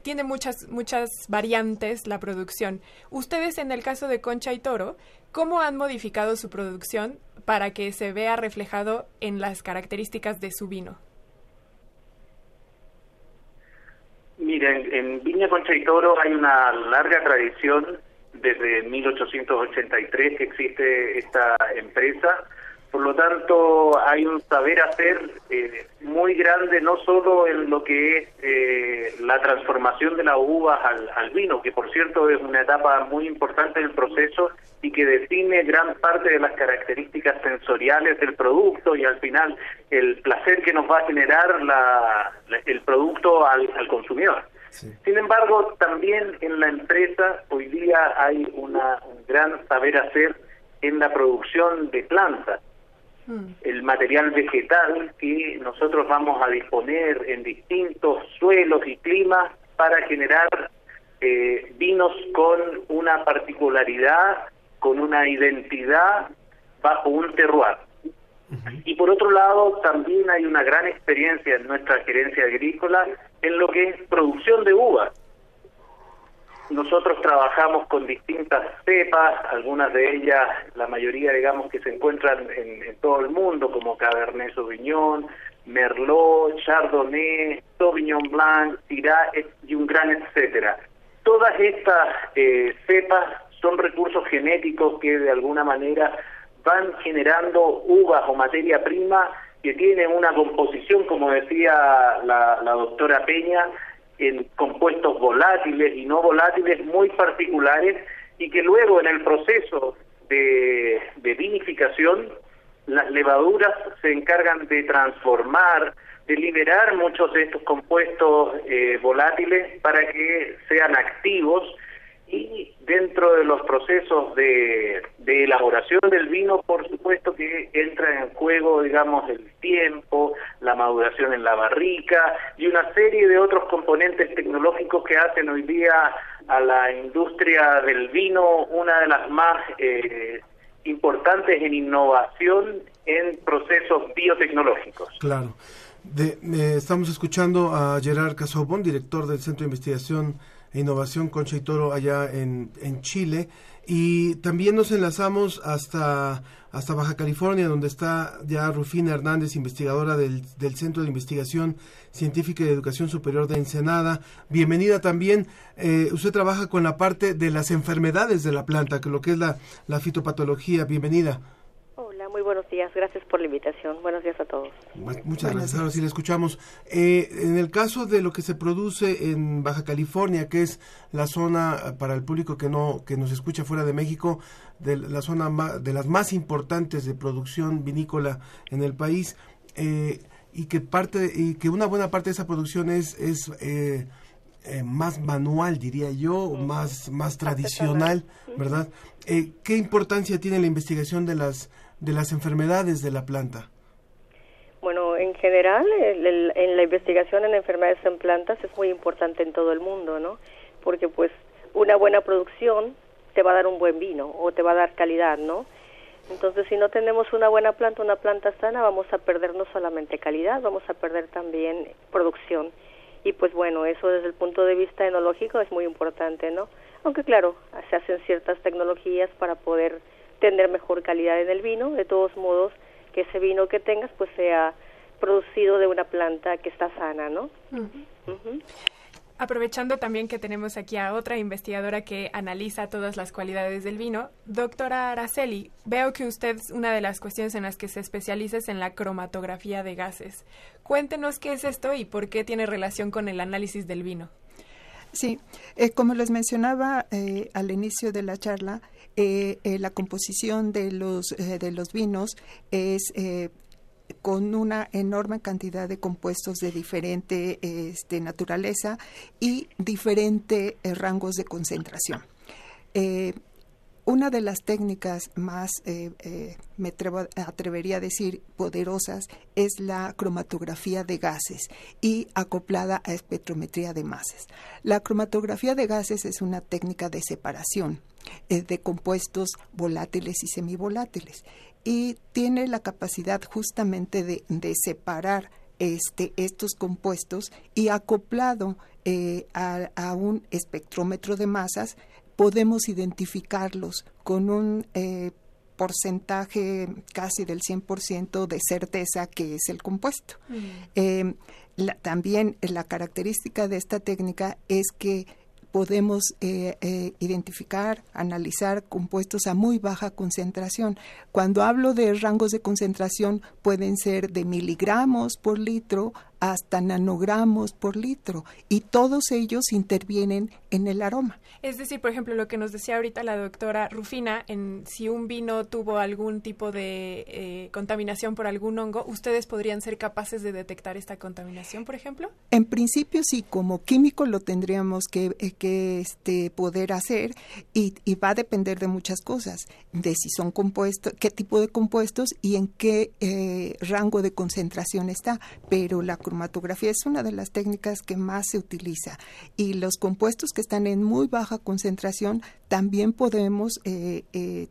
tiene muchas, muchas variantes la producción. Ustedes, en el caso de Concha y Toro, ¿cómo han modificado su producción para que se vea reflejado en las características de su vino? Miren, en Viña Concha y Toro hay una larga tradición desde 1883 que existe esta empresa por lo tanto, hay un saber hacer eh, muy grande, no solo en lo que es eh, la transformación de la uva al, vino, que por cierto es una etapa muy importante del proceso y que define gran parte de las características sensoriales del producto y al final el placer que nos va a generar la, el producto al, consumidor. Sin embargo, también en la empresa hoy día hay una, un gran saber hacer en la producción de plantas. El material vegetal que nosotros vamos a disponer en distintos suelos y climas para generar eh, vinos con una particularidad, con una identidad bajo un terroir. Y por otro lado, también hay una gran experiencia en nuestra gerencia agrícola en lo que es producción de uvas. Nosotros trabajamos con distintas cepas, algunas de ellas, la mayoría digamos que se encuentran en, todo el mundo, como Cabernet Sauvignon, Merlot, Chardonnay, Sauvignon Blanc, Syrah y un gran etcétera. Todas estas eh, cepas son recursos genéticos que de alguna manera van generando uvas o materia prima que tienen una composición, como decía la, la doctora Peña, en compuestos volátiles y no volátiles muy particulares y que luego en el proceso de, vinificación las levaduras se encargan de transformar, de liberar muchos de estos compuestos eh, volátiles para que sean activos y Dentro de los procesos de, de, elaboración del vino, por supuesto que entra en juego, digamos, el tiempo, la maduración en la barrica y una serie de otros componentes tecnológicos que hacen hoy día a la industria del vino una de las más eh, importantes en innovación en procesos biotecnológicos. Claro. De, eh, estamos escuchando a Gerard Casobón, director del Centro de Investigación Innovación Concha y Toro allá en, en Chile. Y también nos enlazamos hasta, hasta Baja California, donde está ya Rufina Hernández, investigadora del, del Centro de Investigación Científica y de Educación Superior de Ensenada. Bienvenida también. Eh, usted trabaja con la parte de las enfermedades de la planta, que lo que es la, la fitopatología. Bienvenida. Buenos días. Gracias por la invitación. Buenos días a todos. Muchas gracias. Ahora sí le escuchamos. Eh, en el caso de lo que se produce en Baja California, que es la zona eh, para el público que no que nos escucha fuera de México, de la zona de las más importantes de producción vinícola en el país, eh, y que parte y que una buena parte de esa producción es es eh, eh, más manual, diría yo, más, más tradicional, ¿verdad? Eh, ¿Qué importancia tiene la investigación de las, de las enfermedades de la planta? Bueno, en general, el, en la investigación en enfermedades en plantas es muy importante en todo el mundo, ¿no? Porque pues una buena producción te va a dar un buen vino o te va a dar calidad, ¿no? Entonces, si no tenemos una buena planta, una planta sana, vamos a perder no solamente calidad, vamos a perder también producción y pues bueno, eso desde el punto de vista enológico es muy importante, ¿no? Aunque claro, se hacen ciertas tecnologías para poder tener mejor calidad en el vino, de todos modos, que ese vino que tengas pues sea producido de una planta que está sana, ¿no? Uh -huh. Uh -huh. Aprovechando también que tenemos aquí a otra investigadora que analiza todas las cualidades del vino, doctora Araceli, veo que usted una de las cuestiones en las que se especializa es en la cromatografía de gases. Cuéntenos qué es esto y por qué tiene relación con el análisis del vino. Sí, eh, como les mencionaba eh, al inicio de la charla, eh, la composición de los, los vinos es con una enorme cantidad de compuestos de diferente este, naturaleza y diferentes eh, rangos de concentración. Eh, una de las técnicas más, eh, eh, me atrevería a decir, poderosas es la cromatografía de gases y acoplada a espectrometría de masas. La cromatografía de gases es una técnica de separación eh, de compuestos volátiles y semivolátiles y tiene la capacidad justamente de, de separar este, estos compuestos y acoplado eh, a, a, un espectrómetro de masas podemos identificarlos con un eh, porcentaje casi del 100% de certeza que es el compuesto. Mm. Eh, la, también la característica de esta técnica es que podemos eh, eh, identificar, analizar compuestos a muy baja concentración. Cuando hablo de rangos de concentración pueden ser de miligramos por litro hasta nanogramos por litro y todos ellos intervienen en el aroma. Es decir, por ejemplo, lo que nos decía ahorita la doctora Rufina, en si un vino tuvo algún tipo de eh, contaminación por algún hongo, ¿ustedes podrían ser capaces de detectar esta contaminación, por ejemplo? En principio sí, como químico lo tendríamos que, eh, que este, poder hacer y, y, va a depender de muchas cosas, de si son compuestos, qué tipo de compuestos y en qué eh, rango de concentración está, pero la es una de las técnicas que más se utiliza. Y los compuestos que están en muy baja concentración también podemos eh, eh,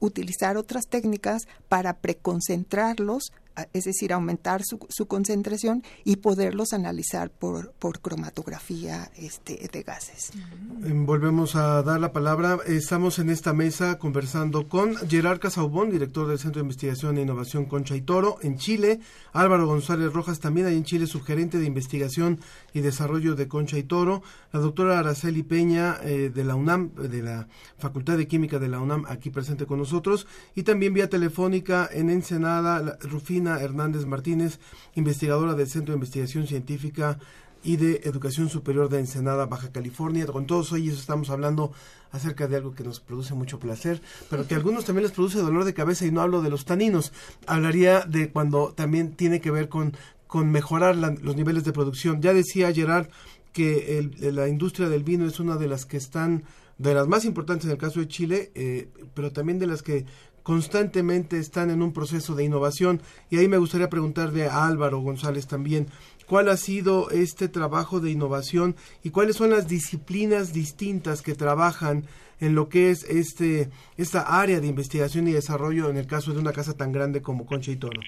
utilizar otras técnicas para preconcentrarlos es decir, aumentar su, concentración y poderlos analizar por, por cromatografía este, de gases. Volvemos a dar la palabra. Estamos en esta mesa conversando con Gerard Casaubón, director del Centro de Investigación e Innovación Concha y Toro en Chile, Álvaro González Rojas, también ahí en Chile, subgerente de Investigación y Desarrollo de Concha y Toro, la doctora Araceli Peña eh, de la UNAM, de la Facultad de Química de la UNAM, aquí presente con nosotros, y también vía telefónica en Ensenada, Rufina Hernández Martínez, investigadora del Centro de Investigación Científica y de Educación Superior de Ensenada, Baja California. Con todos ellos estamos hablando acerca de algo que nos produce mucho placer, pero que a algunos también les produce dolor de cabeza y no hablo de los taninos. Hablaría de cuando también tiene que ver con, con mejorar los niveles de producción. Ya decía Gerard que el, la industria del vino es una de las que están de las más importantes en el caso de Chile, eh, pero también de las que constantemente están en un proceso de innovación. Y ahí me gustaría preguntarle a Álvaro González también, ¿cuál ha sido este trabajo de innovación y cuáles son las disciplinas distintas que trabajan en lo que es este esta área de investigación y desarrollo en el caso de una casa tan grande como Concha y Toro?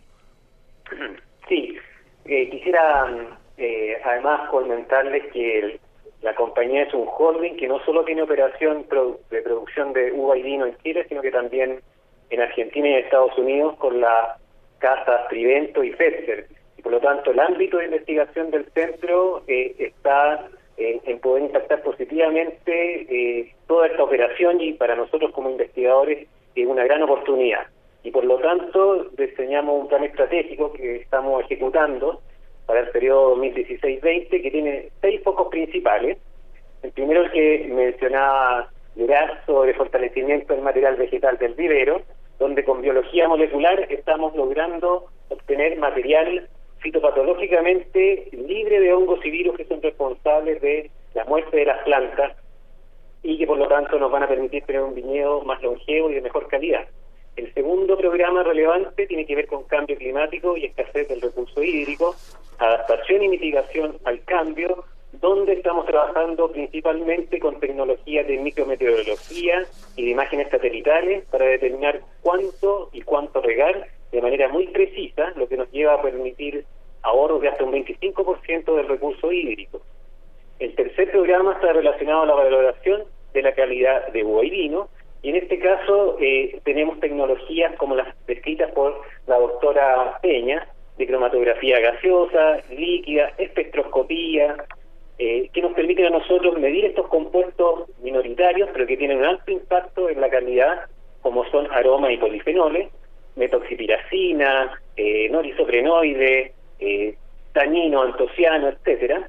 Sí, eh, quisiera eh, además comentarles que el, la compañía es un holding que no solo tiene operación de producción de uva y vino en Chile, sino que también en Argentina y en Estados Unidos con las casas Trivento y Fetzer. Y por lo tanto, el ámbito de investigación del centro eh, está en poder impactar positivamente eh, toda esta operación y para nosotros como investigadores es una gran oportunidad. Y por lo tanto, diseñamos un plan estratégico que estamos ejecutando para el periodo 2016-20 que tiene seis focos principales. El primero el que mencionaba Duraz sobre fortalecimiento del material vegetal del vivero, donde con biología molecular estamos logrando obtener material fitopatológicamente libre de hongos y virus que son responsables de la muerte de las plantas y que por lo tanto nos van a permitir tener un viñedo más longevo y de mejor calidad. El segundo programa relevante tiene que ver con cambio climático y escasez del recurso hídrico, adaptación y mitigación al cambio, donde estamos trabajando principalmente con tecnologías de micrometeorología y de imágenes satelitales para determinar cuánto y cuánto regar de manera muy precisa, lo que nos lleva a permitir ahorros de hasta un 25% del recurso hídrico. El tercer programa está relacionado a la valoración de la calidad de uva y vino, y en este caso eh, tenemos tecnologías como las descritas por la doctora Peña, de cromatografía gaseosa, líquida, espectroscopía, a nosotros medir estos compuestos minoritarios, pero que tienen un alto impacto en la calidad, como son aromas y polifenoles, metoxipiracina, eh, norisoprenoide, eh, tanino, antociano, etcétera,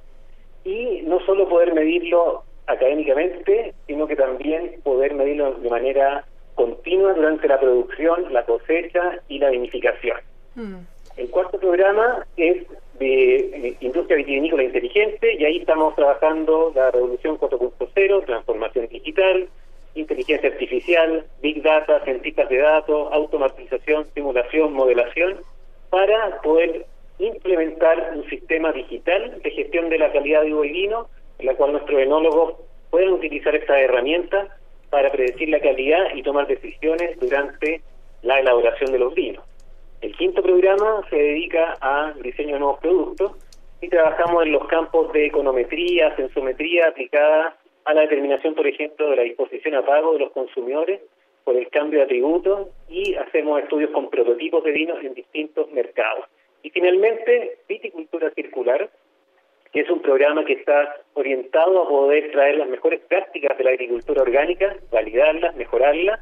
y no solo poder medirlo académicamente, sino que también poder medirlo de manera continua durante la producción, la cosecha y la vinificación. Mm. El cuarto programa es de industria vitivinícola inteligente y ahí estamos trabajando la revolución 4.0, transformación digital, inteligencia artificial, big data, científicas de datos, automatización, simulación, modelación, para poder implementar un sistema digital de gestión de la calidad de uva y vino, en la cual nuestros enólogos pueden utilizar esta herramienta para predecir la calidad y tomar decisiones durante la elaboración de los vinos. El quinto programa se dedica al diseño de nuevos productos y trabajamos en los campos de econometría, sensometría aplicada a la determinación, por ejemplo, de la disposición a pago de los consumidores por el cambio de atributos y hacemos estudios con prototipos de vinos en distintos mercados. Y finalmente, viticultura circular, que es un programa que está orientado a poder traer las mejores prácticas de la agricultura orgánica, validarlas, mejorarlas,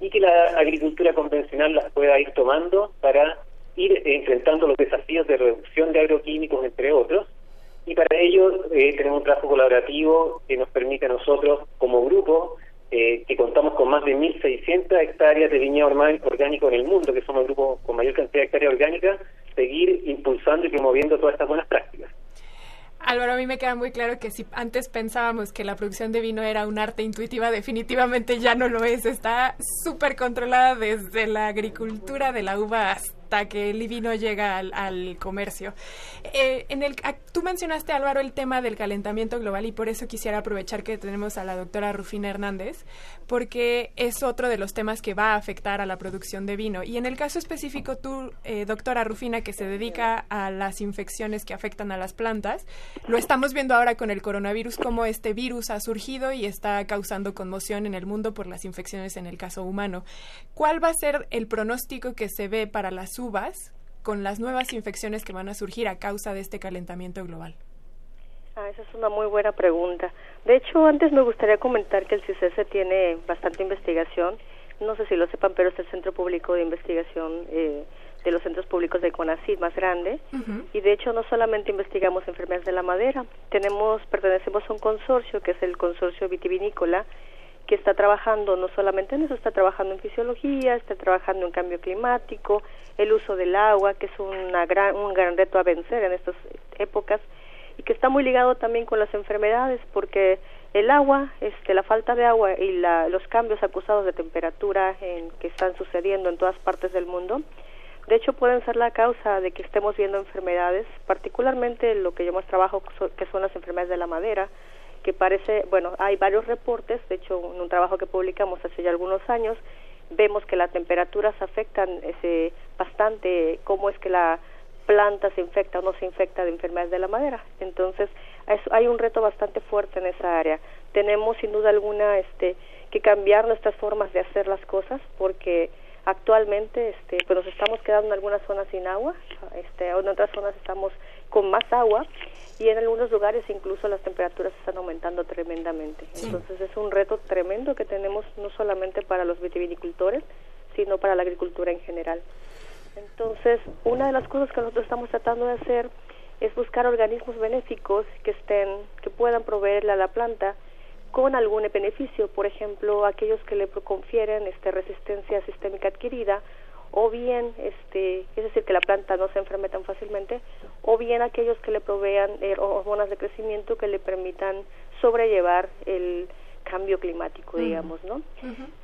y que la agricultura convencional las pueda ir tomando para ir enfrentando los desafíos de reducción de agroquímicos, entre otros. Y para ello eh, tenemos un trabajo colaborativo que nos permite a nosotros, como grupo, eh, que contamos con más de 1.600 hectáreas de viñedo orgánico en el mundo, que somos el grupo con mayor cantidad de hectáreas orgánicas, seguir impulsando y promoviendo todas estas buenas prácticas. Álvaro, a mí me queda muy claro que si antes pensábamos que la producción de vino era un arte intuitiva, definitivamente ya no lo es. Está súper controlada desde la agricultura de la uva que el vino llega al, comercio. Eh, el, tú mencionaste, Álvaro, el tema del calentamiento global y por eso quisiera aprovechar que tenemos a la doctora Rufina Hernández, porque es otro de los temas que va a afectar a la producción de vino. Y en el caso específico, tú, eh, doctora Rufina, que se dedica a las infecciones que afectan a las plantas, lo estamos viendo ahora con el coronavirus, cómo este virus ha surgido y está causando conmoción en el mundo por las infecciones en el caso humano. ¿Cuál va a ser el pronóstico que se ve para las uvas con las nuevas infecciones que van a surgir a causa de este calentamiento global? Ah, esa es una muy buena pregunta. De hecho, antes me gustaría comentar que el CICESE tiene bastante investigación. No sé si lo sepan, pero es el Centro Público de Investigación eh, de los centros públicos de CONACYT más grande y de hecho no solamente investigamos enfermedades de la madera, tenemos pertenecemos a un consorcio que es el consorcio vitivinícola que está trabajando no solamente en eso, está trabajando en fisiología, está trabajando en cambio climático, el uso del agua, que es una gran, un gran reto a vencer en estas épocas, y que está muy ligado también con las enfermedades, porque el agua, este, la falta de agua y la, los cambios acusados de temperatura en, que están sucediendo en todas partes del mundo, de hecho pueden ser la causa de que estemos viendo enfermedades, particularmente lo que yo más trabajo, que son las enfermedades de la madera, que parece, bueno, hay varios reportes, de hecho en un trabajo que publicamos hace ya algunos años, vemos que las temperaturas afectan ese, bastante cómo es que la planta se infecta o no se infecta de enfermedades de la madera. Entonces, hay un reto bastante fuerte en esa área. Tenemos sin duda alguna este que cambiar nuestras formas de hacer las cosas porque actualmente este pues nos estamos quedando en algunas zonas sin agua, este en otras zonas estamos con más agua y en algunos lugares incluso las temperaturas están aumentando tremendamente. Entonces es un reto tremendo que tenemos no solamente para los vitivinicultores, sino para la agricultura en general. Entonces, una de las cosas que nosotros estamos tratando de hacer es buscar organismos benéficos que estén, que puedan proveerle a la planta con algún beneficio, por ejemplo, aquellos que le confieren este, resistencia sistémica adquirida, o bien, este, es decir, que la planta no se enferme tan fácilmente, o bien aquellos que le provean eh, hormonas de crecimiento que le permitan sobrellevar el, cambio climático, digamos, ¿no?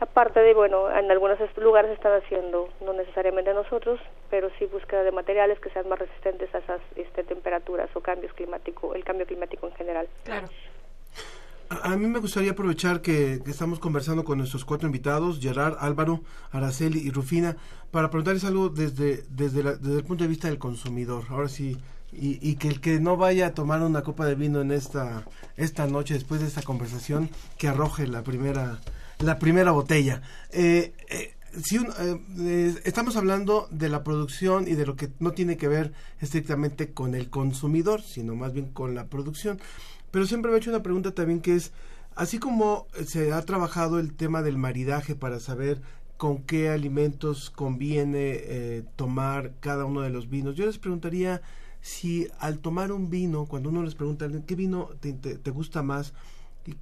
Aparte de, bueno, en algunos lugares están haciendo, no necesariamente nosotros, pero sí búsqueda de materiales que sean más resistentes a esas este, temperaturas o cambios climáticos, el cambio climático en general. Claro. A, mí me gustaría aprovechar que, estamos conversando con nuestros cuatro invitados, Gerard, Álvaro, Araceli y Rufina, para preguntarles algo desde, desde, desde el punto de vista del consumidor. Ahora sí, y, que el que no vaya a tomar una copa de vino en esta esta noche después de esta conversación que arroje la primera la primera botella eh, eh, si eh, estamos hablando de la producción y de lo que no tiene que ver estrictamente con el consumidor sino más bien con la producción pero siempre me he hecho una pregunta también que es así como se ha trabajado el tema del maridaje para saber con qué alimentos conviene tomar cada uno de los vinos yo les preguntaría si al tomar un vino, cuando uno les pregunta qué vino te, gusta más,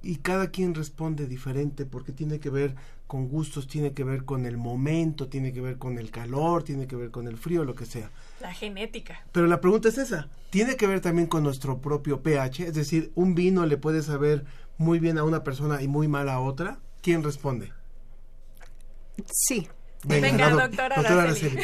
y, cada quien responde diferente porque tiene que ver con gustos, tiene que ver con el momento, tiene que ver con el calor, tiene que ver con el frío, lo que sea. La genética. Pero la pregunta es esa, tiene que ver también con nuestro propio pH, es decir, un vino le puede saber muy bien a una persona y muy mal a otra. ¿Quién responde? Sí, Venga, doctora,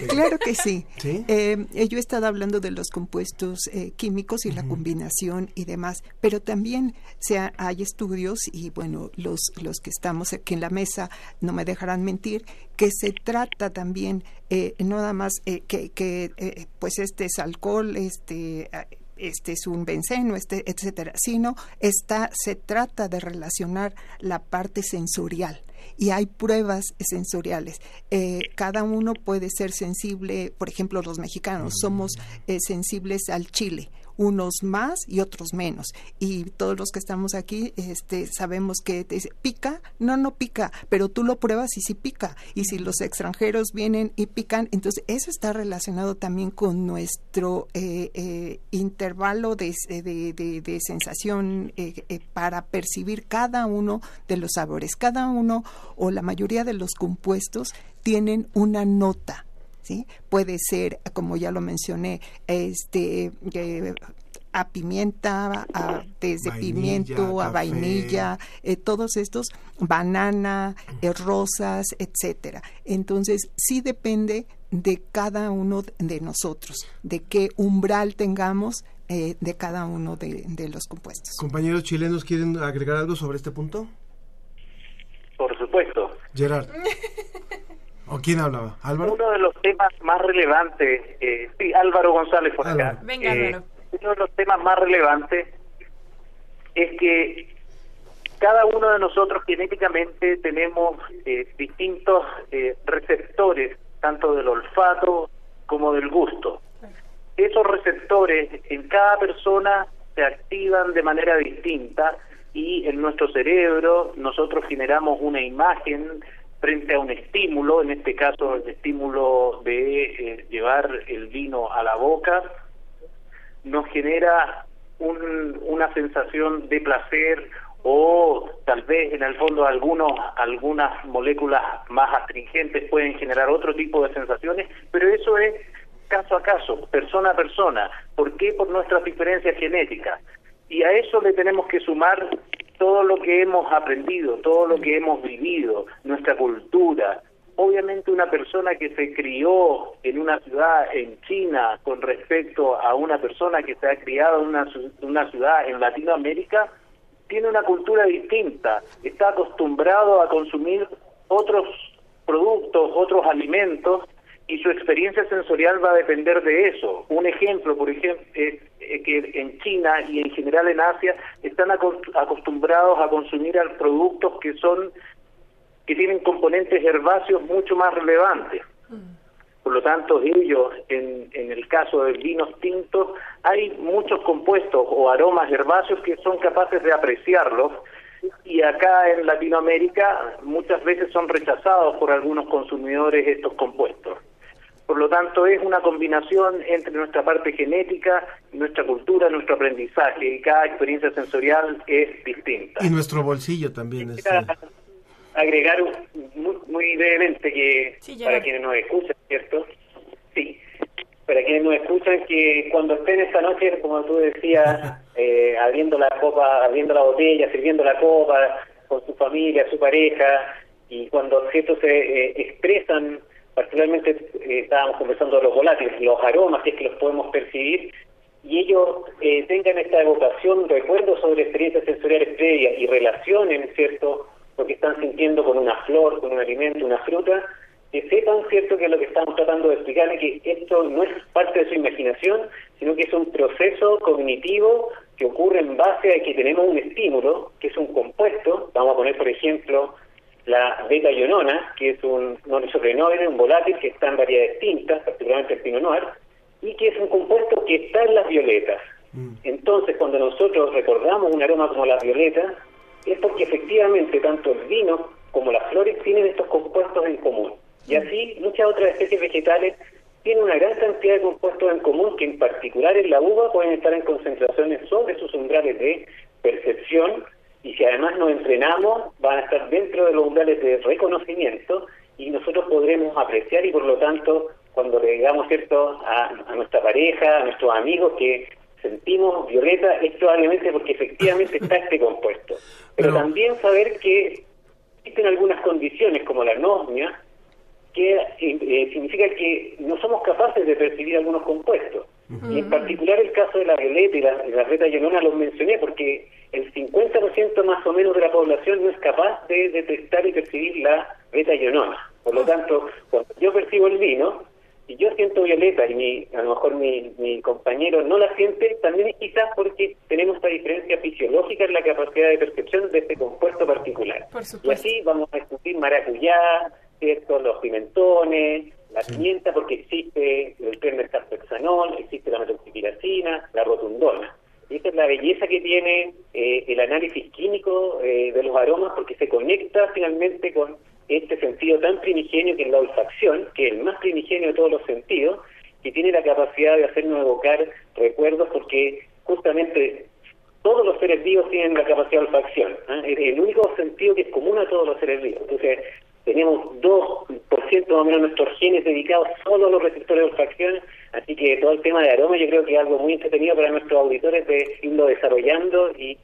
Claro que sí. Eh, yo he estado hablando de los compuestos eh, químicos y la combinación y demás, pero también se hay estudios, y bueno, los, los que estamos aquí en la mesa no me dejarán mentir, que se trata también, eh, no nada más que, que pues este es alcohol, este este es un benceno, este, etcétera, sino está, se trata de relacionar la parte sensorial y hay pruebas sensoriales. Eh, cada uno puede ser sensible, por ejemplo, los mexicanos somos eh, sensibles al chile unos más y otros menos. Y todos los que estamos aquí este, sabemos que te dice, pica, no, no pica, pero tú lo pruebas y sí pica. Y si los extranjeros vienen y pican, entonces eso está relacionado también con nuestro eh, eh, intervalo de, de, sensación eh, para percibir cada uno de los sabores. Cada uno o la mayoría de los compuestos tienen una nota ¿sí? Puede ser, como ya lo mencioné, este a pimienta, a, desde pimiento, a vainilla, eh, todos estos, banana, eh, rosas, etcétera. Entonces, sí depende de cada uno de nosotros, de qué umbral tengamos eh, de cada uno de, de, los compuestos. Compañeros chilenos, ¿quieren agregar algo sobre este punto? Por supuesto. Gerard. <laughs> ¿O quién hablaba? ¿Álvaro? Uno de los temas más relevantes, eh, sí, Álvaro González por acá. Venga, eh, Uno de los temas más relevantes es que cada uno de nosotros genéticamente tenemos eh, distintos eh, receptores, tanto del olfato como del gusto. Esos receptores en cada persona se activan de manera distinta y en nuestro cerebro nosotros generamos una imagen frente a un estímulo, en este caso el estímulo de eh, llevar el vino a la boca, nos genera una sensación de placer o tal vez en el fondo algunos algunas moléculas más astringentes pueden generar otro tipo de sensaciones, pero eso es caso a caso, persona a persona. ¿Por qué? Por nuestras diferencias genéticas. Y a eso le tenemos que sumar todo lo que hemos aprendido, todo lo que hemos vivido, nuestra cultura. Obviamente una persona que se crió en una ciudad en China con respecto a una persona que se ha criado en una, una ciudad en Latinoamérica, tiene una cultura distinta, está acostumbrado a consumir otros productos, otros alimentos y su experiencia sensorial va a depender de eso. Un ejemplo, por ejemplo, es que en China y en general en Asia están acostumbrados a consumir productos que son que tienen componentes herbáceos mucho más relevantes. Por lo tanto, ellos, en, en el caso de vinos tintos, hay muchos compuestos o aromas herbáceos que son capaces de apreciarlos y acá en Latinoamérica muchas veces son rechazados por algunos consumidores estos compuestos. Por lo tanto, es una combinación entre nuestra parte genética, nuestra cultura, nuestro aprendizaje, y cada experiencia sensorial es distinta. Y nuestro bolsillo también es... Agregar muy, muy brevemente que para quienes nos escuchan, ¿cierto? Sí, para quienes nos escuchan, que cuando estén esta noche, como tú decías, <laughs> eh, abriendo la copa, abriendo la botella, sirviendo la copa con su familia, su pareja, y cuando cierto se eh, expresan particularmente eh, estábamos conversando de los volátiles, los aromas, que es que los podemos percibir, y ellos eh, tengan esta evocación, recuerdos sobre experiencias sensoriales previas y relacionen, ¿cierto?, lo que están sintiendo con una flor, con un alimento, una fruta, que sepan, ¿cierto?, que lo que estamos tratando de explicar que esto no es parte de su imaginación, sino que es un proceso cognitivo que ocurre en base a que tenemos un estímulo, que es un compuesto, vamos a poner, por ejemplo, la beta-ionona, que es un nonisocrenoide, un volátil que está en variedades distintas, particularmente el pino noir, y que es un compuesto que está en las violetas. Mm. Entonces, cuando nosotros recordamos un aroma como las violetas, es porque efectivamente tanto el vino como las flores tienen estos compuestos en común. Y mm. así muchas otras especies vegetales tienen una gran cantidad de compuestos en común que en particular en la uva pueden estar en concentraciones sobre sus umbrales de percepción y si además nos entrenamos, van a estar dentro de los umbrales de reconocimiento y nosotros podremos apreciar y por lo tanto, cuando le digamos cierto a, nuestra pareja, a nuestros amigos que sentimos violeta, es probablemente porque efectivamente está este compuesto. Pero, también saber que existen algunas condiciones como la anosmia, que eh, eh, significa que no somos capaces de percibir algunos compuestos. Y en particular el caso de la violeta y la, la reta llenona los mencioné porque el 50% más o menos de la población no es capaz de detectar y percibir la beta-ionona. Por lo tanto, cuando yo percibo el vino, y yo siento violeta y mi, a lo mejor mi, mi compañero no la siente, también es quizás porque tenemos esta diferencia fisiológica en la capacidad de percepción de este compuesto particular. y así vamos a discutir maracuyá, ¿cierto? los pimentones, la pimienta, porque existe el termestarpexanol, existe la metoxipiracina, la rotundona. Y esa es la belleza que tiene eh, el análisis químico eh, de los aromas porque se conecta finalmente con este sentido tan primigenio que es la olfacción, que es el más primigenio de todos los sentidos, que tiene la capacidad de hacernos evocar recuerdos porque justamente todos los seres vivos tienen la capacidad de olfacción. ¿eh? Es el único sentido que es común a todos los seres vivos. Entonces, tenemos 2% más o menos nuestros genes dedicados solo a los receptores de olfacción Así que todo el tema de aroma yo creo que es algo muy entretenido para nuestros auditores de irlo desarrollando y,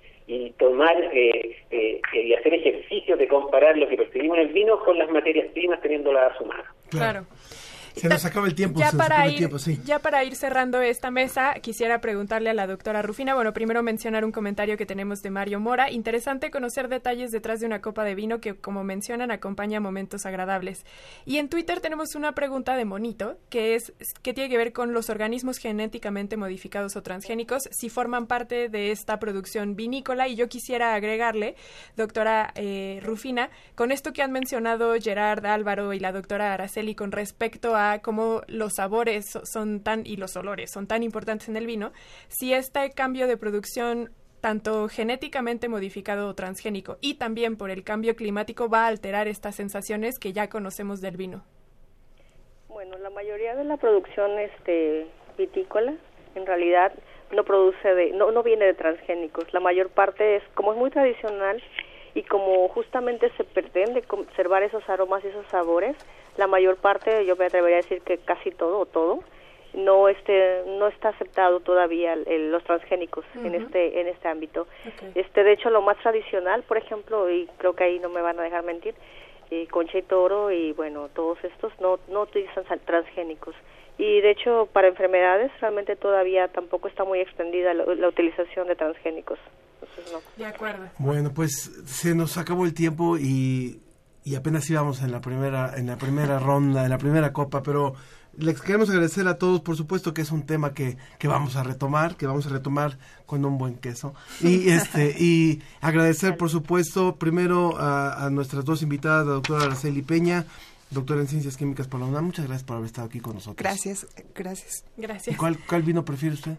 tomar eh, eh, y hacer ejercicios de comparar lo que percibimos en el vino con las materias primas teniéndolas a su mano. Claro. Se nos acaba el tiempo. Ya, para ir, ya para ir cerrando esta mesa, quisiera preguntarle a la doctora Rufina, bueno, primero mencionar un comentario que tenemos de Mario Mora. Interesante conocer detalles detrás de una copa de vino que, como mencionan, acompaña momentos agradables. Y en Twitter tenemos una pregunta de Monito, que es que tiene que ver con los organismos genéticamente modificados o transgénicos, si forman parte de esta producción vinícola. Y yo quisiera agregarle, doctora eh, Rufina, con esto que han mencionado Gerard, Álvaro y la doctora Araceli con respecto a cómo los sabores son tan y los olores son tan importantes en el vino, si este cambio de producción tanto genéticamente modificado o transgénico y también por el cambio climático va a alterar estas sensaciones que ya conocemos del vino. Bueno, la mayoría de la producción este vitícola en realidad no produce no no viene de transgénicos. La mayor parte es como es muy tradicional y como justamente se pretende conservar esos aromas y esos sabores, la mayor parte, yo me atrevería a decir que casi todo o todo, no este no está aceptado todavía el- los transgénicos en este en este ámbito. Este de hecho lo más tradicional por ejemplo y creo que ahí no me van a dejar mentir eh, concha y toro y bueno todos estos no no utilizan sal- transgénicos. Y de hecho para enfermedades realmente todavía tampoco está muy extendida la, la utilización de transgénicos. Entonces no. De acuerdo. Bueno, pues se nos acabó el tiempo y, y apenas íbamos en la primera en la primera ronda, en la primera copa, pero les queremos agradecer a todos, por supuesto que es un tema que, que vamos a retomar, que vamos a retomar con un buen queso. Y <laughs> este y agradecer, por supuesto, primero a, a nuestras dos invitadas, la doctora Araceli Peña, doctora en Ciencias Químicas por la UNAM. Muchas gracias por haber estado aquí con nosotros. Gracias, gracias. ¿Y Gracias. cuál, cuál vino prefiere usted?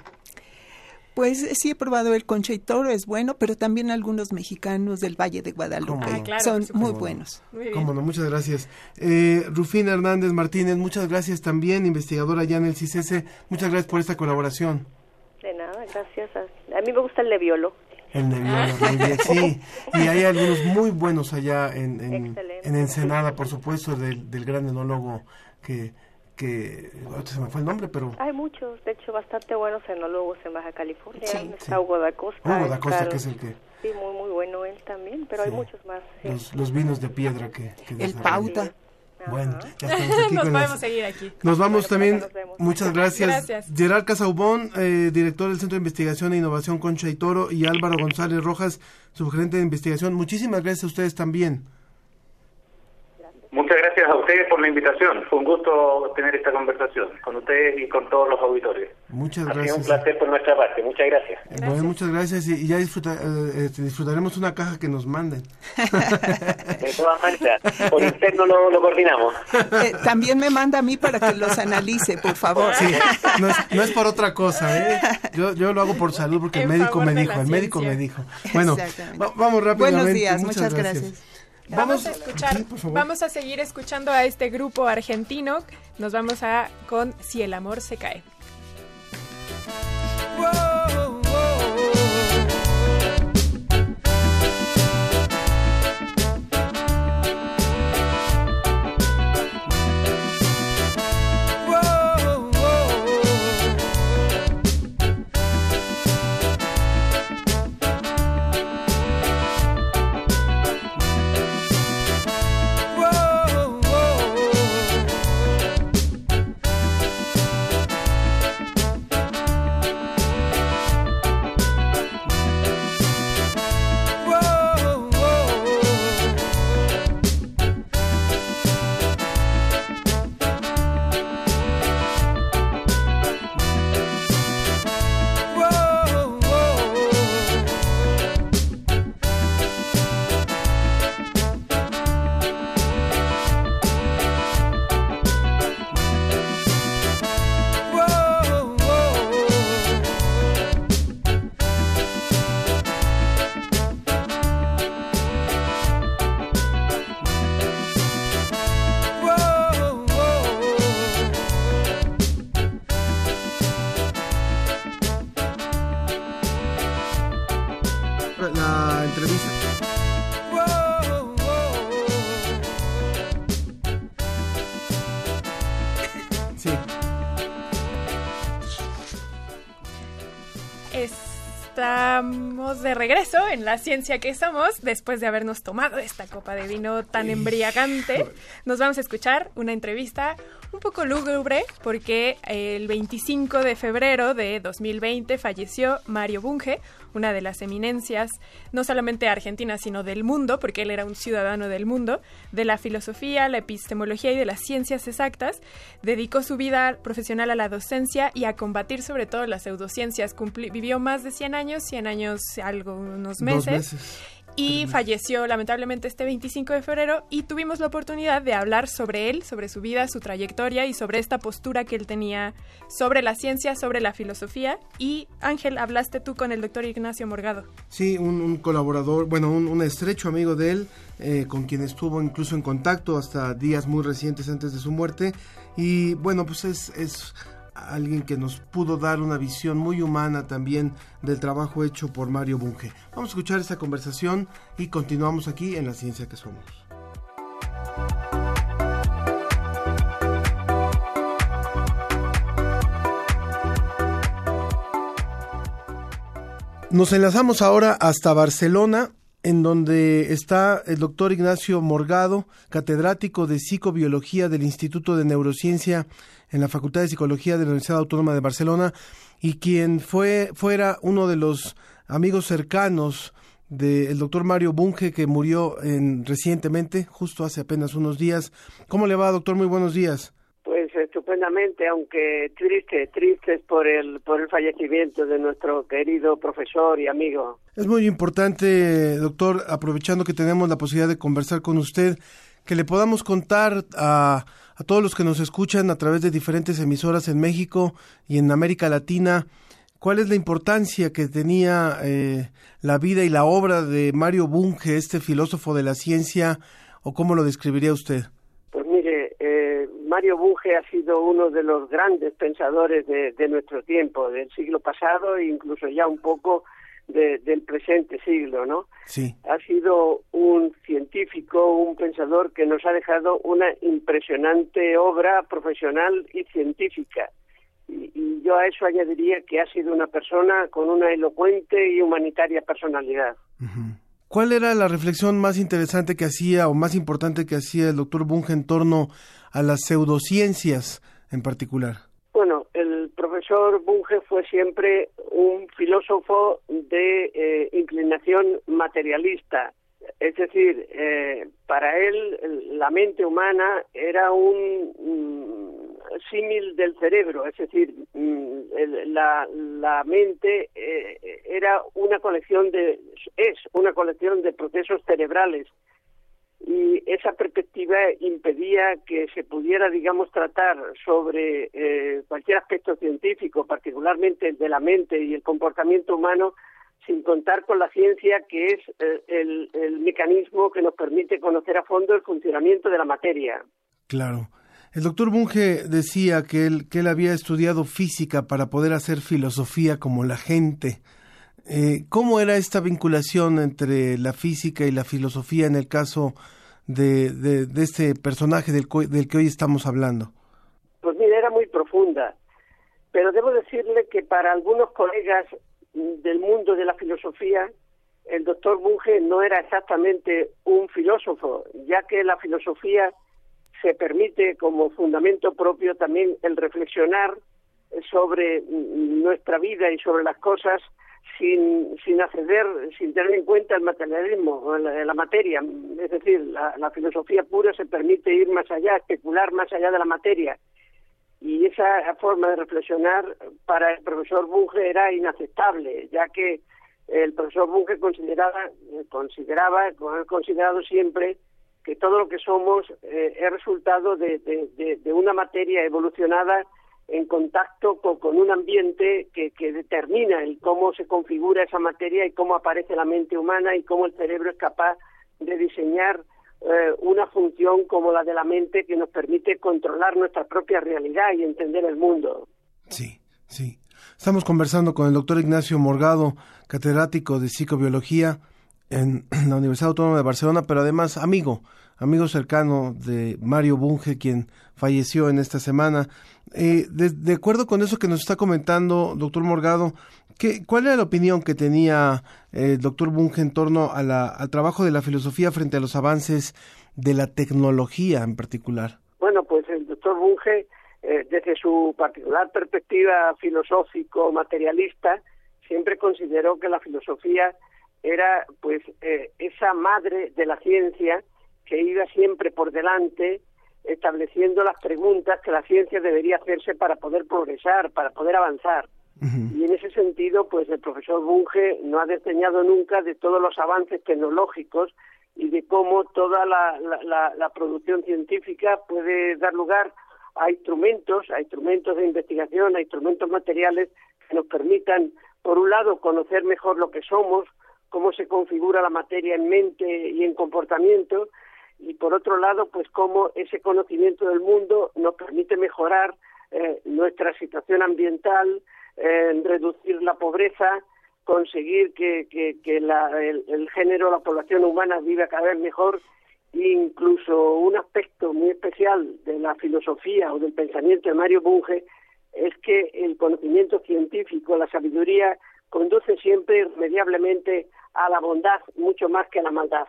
Pues eh, sí he probado el concha y toro, es bueno, pero también algunos mexicanos del Valle de Guadalupe. Ah, claro, son muy ¿Cómo no? buenos. Cómo no, muchas gracias. Eh, Rufina Hernández Martínez, muchas gracias también, investigadora allá en el CICESE. Muchas gracias por esta colaboración. de nada gracias a, a mí me gusta el leviolo El bien, sí. Y hay algunos muy buenos allá en, en, en Ensenada, por supuesto, del, del gran enólogo que, que se me fue el nombre, pero Hay muchos, de hecho, bastante buenos enólogos en Baja California. Sí, está sí. Hugo da Costa. Hugo da Costa, que es el que Sí, muy, muy bueno él también, pero hay Sí. muchos más. sí. los, los vinos de piedra que, que El pauta. Bueno, ya estamos aquí <laughs> Nos podemos las- seguir aquí. Nos vamos Bueno, también. pues, nos vemos. Muchas gracias. Gracias. Gerard Casaubón, eh, director del Centro de Investigación e Innovación Concha y Toro, y Álvaro González Rojas, subgerente de investigación. Muchísimas gracias a ustedes también. Muchas gracias a ustedes por la invitación. Fue un gusto tener esta conversación con ustedes y con todos los auditores. Muchas Ha sido un gracias. placer por nuestra parte. Muchas gracias. Bueno, muchas gracias y, ya disfruta- eh, este, disfrutaremos una caja que nos manden. <laughs> De todas maneras, por interno lo, lo coordinamos. Eh, también me manda a mí para que los analice, por favor. Sí, no es, no es por otra cosa, ¿eh? <laughs> Yo, yo lo hago por salud porque el médico me dijo, el médico me dijo. Bueno, vamos rápidamente. Buenos días, muchas gracias. Vamos a escuchar, Sí, vamos a seguir escuchando a este grupo argentino. Nos vamos a con Si el amor se cae. De regreso en la ciencia que somos después de habernos tomado esta copa de vino tan embriagante. Nos vamos a escuchar una entrevista un poco lúgubre porque el 25 de febrero de 2020 falleció Mario Bunge, una de las eminencias no solamente argentinas sino del mundo, porque él era un ciudadano del mundo, de la filosofía, la epistemología y de las ciencias exactas. Dedicó su vida profesional a la docencia y a combatir sobre todo las pseudociencias. Cumpli- vivió más de 100 años, 100 años algo, unos Dos meses. Y falleció lamentablemente este 25 de febrero y tuvimos la oportunidad de hablar sobre él, sobre su vida, su trayectoria y sobre esta postura que él tenía sobre la ciencia, sobre la filosofía. Y Ángel, hablaste tú con el doctor Ignacio Morgado. Sí, un, un colaborador, bueno, un, un estrecho amigo de él, eh, con quien estuvo incluso en contacto hasta días muy recientes antes de su muerte. Y bueno, pues es, es alguien que nos pudo dar una visión muy humana también del trabajo hecho por Mario Bunge. Vamos a escuchar esta conversación y continuamos aquí en La Ciencia que Somos. Nos enlazamos ahora hasta Barcelona, en donde está el doctor Ignacio Morgado, catedrático de psicobiología del Instituto de Neurociencia en la Facultad de Psicología de la Universidad Autónoma de Barcelona y quien fue fuera uno de los amigos cercanos del doctor Mario Bunge que murió en, recientemente, justo hace apenas unos días. ¿Cómo le va, doctor? Muy buenos días. Pues estupendamente, aunque triste, tristes por el, por el fallecimiento de nuestro querido profesor y amigo. Es muy importante, doctor, aprovechando que tenemos la posibilidad de conversar con usted, que le podamos contar a, a todos los que nos escuchan a través de diferentes emisoras en México y en América Latina, cuál es la importancia que tenía eh, la vida y la obra de Mario Bunge, este filósofo de la ciencia, o cómo lo describiría usted. Pues mire, eh, Mario Bunge ha sido uno de los grandes pensadores de, de nuestro tiempo, del siglo pasado e incluso ya un poco de, del presente siglo, ¿no? Sí. Ha sido un científico, un pensador que nos ha dejado una impresionante obra profesional y científica. Y, y yo a eso añadiría que ha sido una persona con una elocuente y humanitaria personalidad. ¿Cuál era la reflexión más interesante que hacía o más importante que hacía el doctor Bunge en torno a las pseudociencias en particular? Profesor Bunge fue siempre un filósofo de eh, inclinación materialista. Es decir, eh, para él la mente humana era un mm, símil del cerebro, es decir, mm, el, la, la, mente eh, era una colección de, es una colección de procesos cerebrales y esa perspectiva impedía que se pudiera, digamos, tratar sobre eh, cualquier aspecto científico, particularmente el de la mente y el comportamiento humano, sin contar con la ciencia, que es eh, el, el, mecanismo que nos permite conocer a fondo el funcionamiento de la materia. Claro. El doctor Bunge decía que él, que él había estudiado física para poder hacer filosofía como la gente. Eh, ¿Cómo era esta vinculación entre la física y la filosofía en el caso de, de, este personaje del, del, que hoy estamos hablando? Pues mira, era muy profunda, pero debo decirle que para algunos colegas del mundo de la filosofía, el doctor Bunge no era exactamente un filósofo, ya que la filosofía se permite como fundamento propio también el reflexionar sobre nuestra vida y sobre las cosas sin, sin acceder, sin tener en cuenta el materialismo, la, la materia. Es decir, la, filosofía pura se permite ir más allá, especular más allá de la materia. Y esa forma de reflexionar para el profesor Bunge era inaceptable, ya que el profesor Bunge consideraba, consideraba, ha considerado siempre que todo lo que somos eh, es resultado de, de una materia evolucionada en contacto con, un ambiente que, que, determina el cómo se configura esa materia y cómo aparece la mente humana y cómo el cerebro es capaz de diseñar eh, una función como la de la mente que nos permite controlar nuestra propia realidad y entender el mundo. Sí, sí. Estamos conversando con el doctor Ignacio Morgado, catedrático de psicobiología en <clears throat> la Universidad Autónoma de Barcelona, pero además amigo, amigo cercano de Mario Bunge, quien falleció en esta semana. Eh, de, acuerdo con eso que nos está comentando, doctor Morgado, ¿qué, ¿cuál era la opinión que tenía el doctor Bunge en torno al trabajo de la filosofía frente a los avances de la tecnología en particular? Bueno, pues el doctor Bunge, eh, desde su particular perspectiva filosófico-materialista, siempre consideró que la filosofía era pues eh, esa madre de la ciencia que iba siempre por delante estableciendo las preguntas que la ciencia debería hacerse para poder progresar, para poder avanzar. Uh -huh. Y en ese sentido, pues el profesor Bunge no ha desdeñado nunca de todos los avances tecnológicos y de cómo toda la, la, la, la producción científica puede dar lugar a instrumentos, a instrumentos de investigación, a instrumentos materiales que nos permitan, por un lado, conocer mejor lo que somos, cómo se configura la materia en mente y en comportamiento, y por otro lado, pues cómo ese conocimiento del mundo nos permite mejorar eh, nuestra situación ambiental, eh, reducir la pobreza, conseguir que, la, el, el, género, la población humana viva cada vez mejor, e incluso un aspecto muy especial de la filosofía o del pensamiento de Mario Bunge es que el conocimiento científico, la sabiduría, conduce siempre irremediablemente a la bondad mucho más que a la maldad.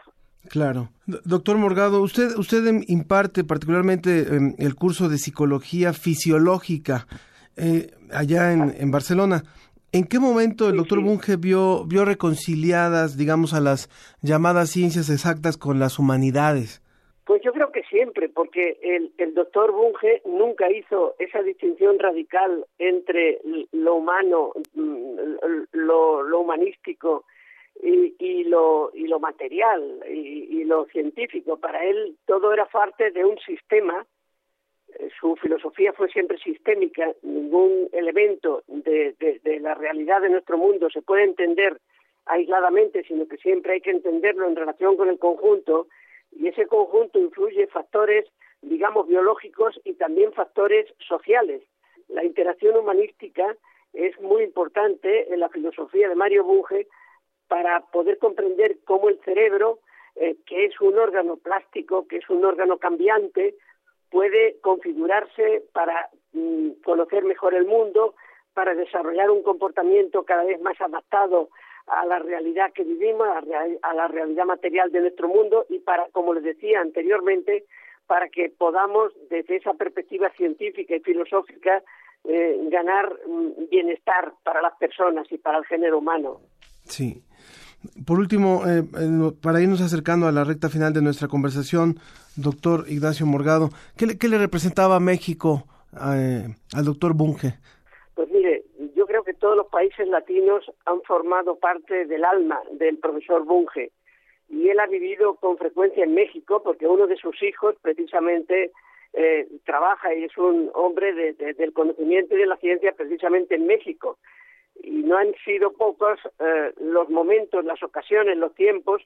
Claro. Doctor Morgado, usted, usted imparte particularmente em, el curso de psicología fisiológica eh, allá en, en, Barcelona. ¿En qué momento el doctor Bunge vio, vio reconciliadas, digamos, a las llamadas ciencias exactas con las humanidades? Pues yo creo que siempre, porque el, el doctor Bunge nunca hizo esa distinción radical entre lo humano, mm, lo, lo humanístico y, y, lo, y lo material y, y, lo científico. Para él todo era parte de un sistema. Eh, su filosofía fue siempre sistémica. Ningún elemento de, de, de la realidad de nuestro mundo se puede entender aisladamente, sino que siempre hay que entenderlo en relación con el conjunto y ese conjunto influye factores, digamos, biológicos y también factores sociales. La interacción humanística es muy importante en la filosofía de Mario Bunge para poder comprender cómo el cerebro, eh, que es un órgano plástico, que es un órgano cambiante, puede configurarse para mm, conocer mejor el mundo, para desarrollar un comportamiento cada vez más adaptado a la realidad que vivimos, a, real, a la realidad material de nuestro mundo y para, como les decía anteriormente, para que podamos, desde esa perspectiva científica y filosófica, eh, ganar mm, bienestar para las personas y para el género humano. Sí. Por último, eh, para irnos acercando a la recta final de nuestra conversación, doctor Ignacio Morgado, ¿qué le, qué le representaba México eh, al doctor Bunge? Pues mire, yo creo que todos los países latinos han formado parte del alma del profesor Bunge y él ha vivido con frecuencia en México porque uno de sus hijos precisamente eh, trabaja y es un hombre de, del conocimiento y de la ciencia precisamente en México y no han sido pocos eh, los momentos, las ocasiones, los tiempos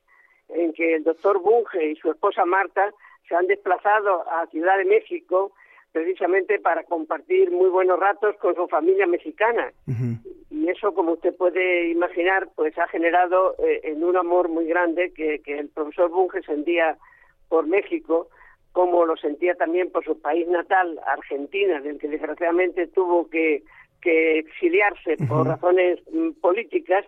en que el doctor Bunge y su esposa Marta se han desplazado a Ciudad de México precisamente para compartir muy buenos ratos con su familia mexicana. Uh -huh. Y eso, como usted puede imaginar, pues ha generado eh, en un amor muy grande que, que el profesor Bunge sentía por México, como lo sentía también por su país natal, Argentina, del que desgraciadamente tuvo que, que exiliarse uh -huh. por razones mm, políticas,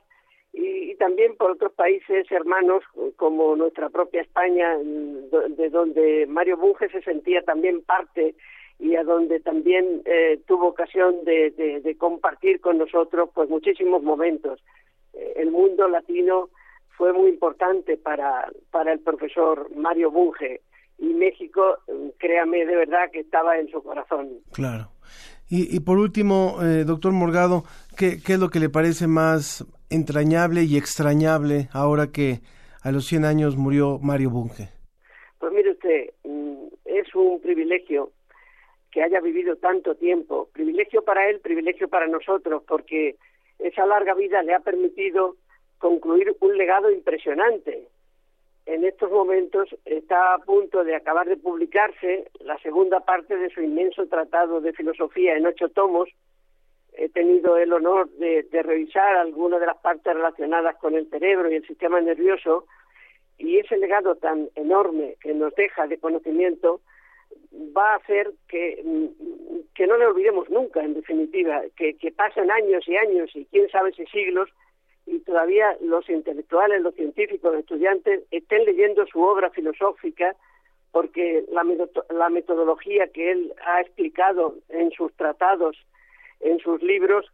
y, y, también por otros países hermanos como nuestra propia España, mm, de donde Mario Bunge se sentía también parte y a donde también eh, tuvo ocasión de, de, de, compartir con nosotros pues muchísimos momentos. Eh, el mundo latino fue muy importante para, para el profesor Mario Bunge y México, créame de verdad que estaba en su corazón. Claro. Y, y por último, eh, doctor Morgado, ¿qué, ¿qué es lo que le parece más entrañable y extrañable ahora que a los 100 años murió Mario Bunge? Pues mire usted, mm, es un privilegio que haya vivido tanto tiempo. Privilegio para él, privilegio para nosotros, porque esa larga vida le ha permitido concluir un legado impresionante. En estos momentos está a punto de acabar de publicarse la segunda parte de su inmenso tratado de filosofía en ocho tomos. He tenido el honor de, revisar algunas de las partes relacionadas con el cerebro y el sistema nervioso y ese legado tan enorme que nos deja de conocimiento va a hacer que, que no le olvidemos nunca, en definitiva, que, que pasen años y años y quién sabe si siglos y todavía los intelectuales, los científicos, los estudiantes estén leyendo su obra filosófica porque la, la metodología que él ha explicado en sus tratados, en sus libros,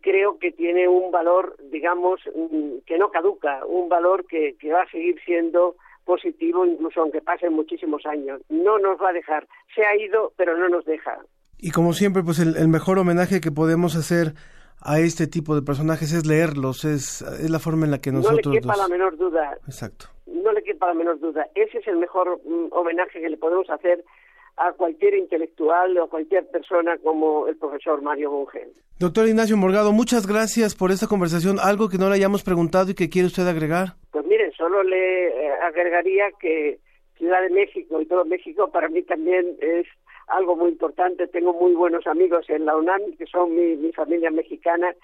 creo que tiene un valor, digamos, mm, que no caduca, un valor que, que va a seguir siendo positivo, incluso aunque pasen muchísimos años. No nos va a dejar. Se ha ido, pero no nos deja. Y como siempre, pues el, el mejor homenaje que podemos hacer a este tipo de personajes es leerlos, es, es la forma en la que nosotros... No le quepa los... la menor duda. Exacto. No le quepa la menor duda. Ese es el mejor mm, homenaje que le podemos hacer a cualquier intelectual o a cualquier persona como el profesor Mario Bunge. Doctor Ignacio Morgado, muchas gracias por esta conversación. ¿Algo que no le hayamos preguntado y que quiere usted agregar? Pues mire, solo le eh, agregaría que Ciudad de México y todo México para mí también es algo muy importante. Tengo muy buenos amigos en la UNAM, que son mi, mi familia mexicana,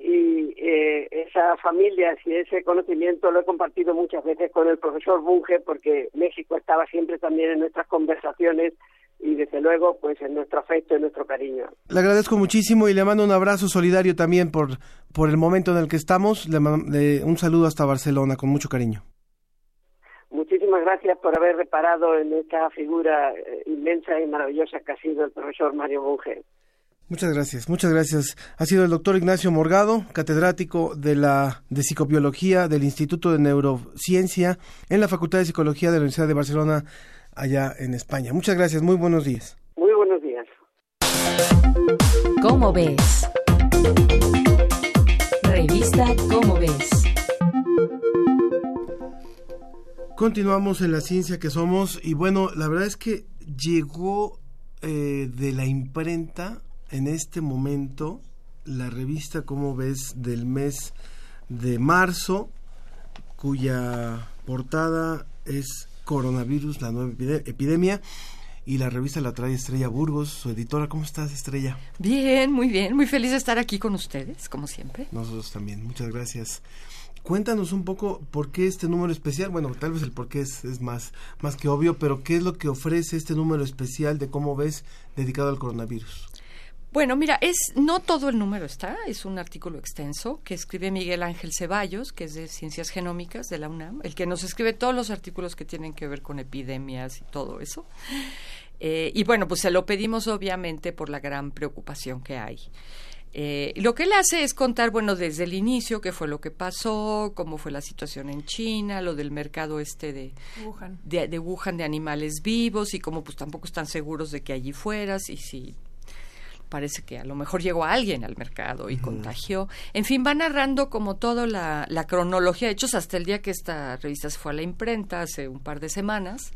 y eh, esa familia y ese conocimiento lo he compartido muchas veces con el profesor Bunge porque México estaba siempre también en nuestras conversaciones y desde luego pues en nuestro afecto y nuestro cariño. Le agradezco muchísimo y le mando un abrazo solidario también por, por el momento en el que estamos. Le, le, un saludo hasta Barcelona con mucho cariño. Muchísimas gracias por haber reparado en esta figura eh, inmensa y maravillosa que ha sido el profesor Mario Bunge. Muchas gracias, muchas gracias. Ha sido el doctor Ignacio Morgado, catedrático de la de psicobiología del Instituto de Neurociencia en la Facultad de Psicología de la Universidad de Barcelona, allá en España. Muchas gracias, muy buenos días. Muy buenos días. ¿Cómo ves? Revista ¿Cómo ves? Continuamos en la ciencia que somos y bueno, la verdad es que llegó eh, de la imprenta en este momento la revista, como ves, del mes de marzo, cuya portada es Coronavirus, la nueva epidemia. Y la revista la trae Estrella Burgos, su editora. ¿Cómo estás, Estrella? Bien, muy bien. Muy feliz de estar aquí con ustedes, como siempre. Nosotros también. Muchas gracias. Cuéntanos un poco por qué este número especial. Bueno, tal vez el por qué es, más, más que obvio, pero ¿qué es lo que ofrece este número especial de cómo ves dedicado al coronavirus? Bueno, mira, es no todo el número está, es un artículo extenso que escribe Miguel Ángel Ceballos, que es de Ciencias Genómicas de la UNAM, el que nos escribe todos los artículos que tienen que ver con epidemias y todo eso. Eh, y bueno, pues se lo pedimos obviamente por la gran preocupación que hay. Eh, lo que él hace es contar, bueno, desde el inicio qué fue lo que pasó, cómo fue la situación en China, lo del mercado este de Wuhan, de, de, Wuhan, de animales vivos y cómo pues tampoco están seguros de que allí fueras y si parece que a lo mejor llegó alguien al mercado y contagió. En fin, va narrando como toda la, la, cronología de hechos hasta el día que esta revista se fue a la imprenta, hace un par de semanas.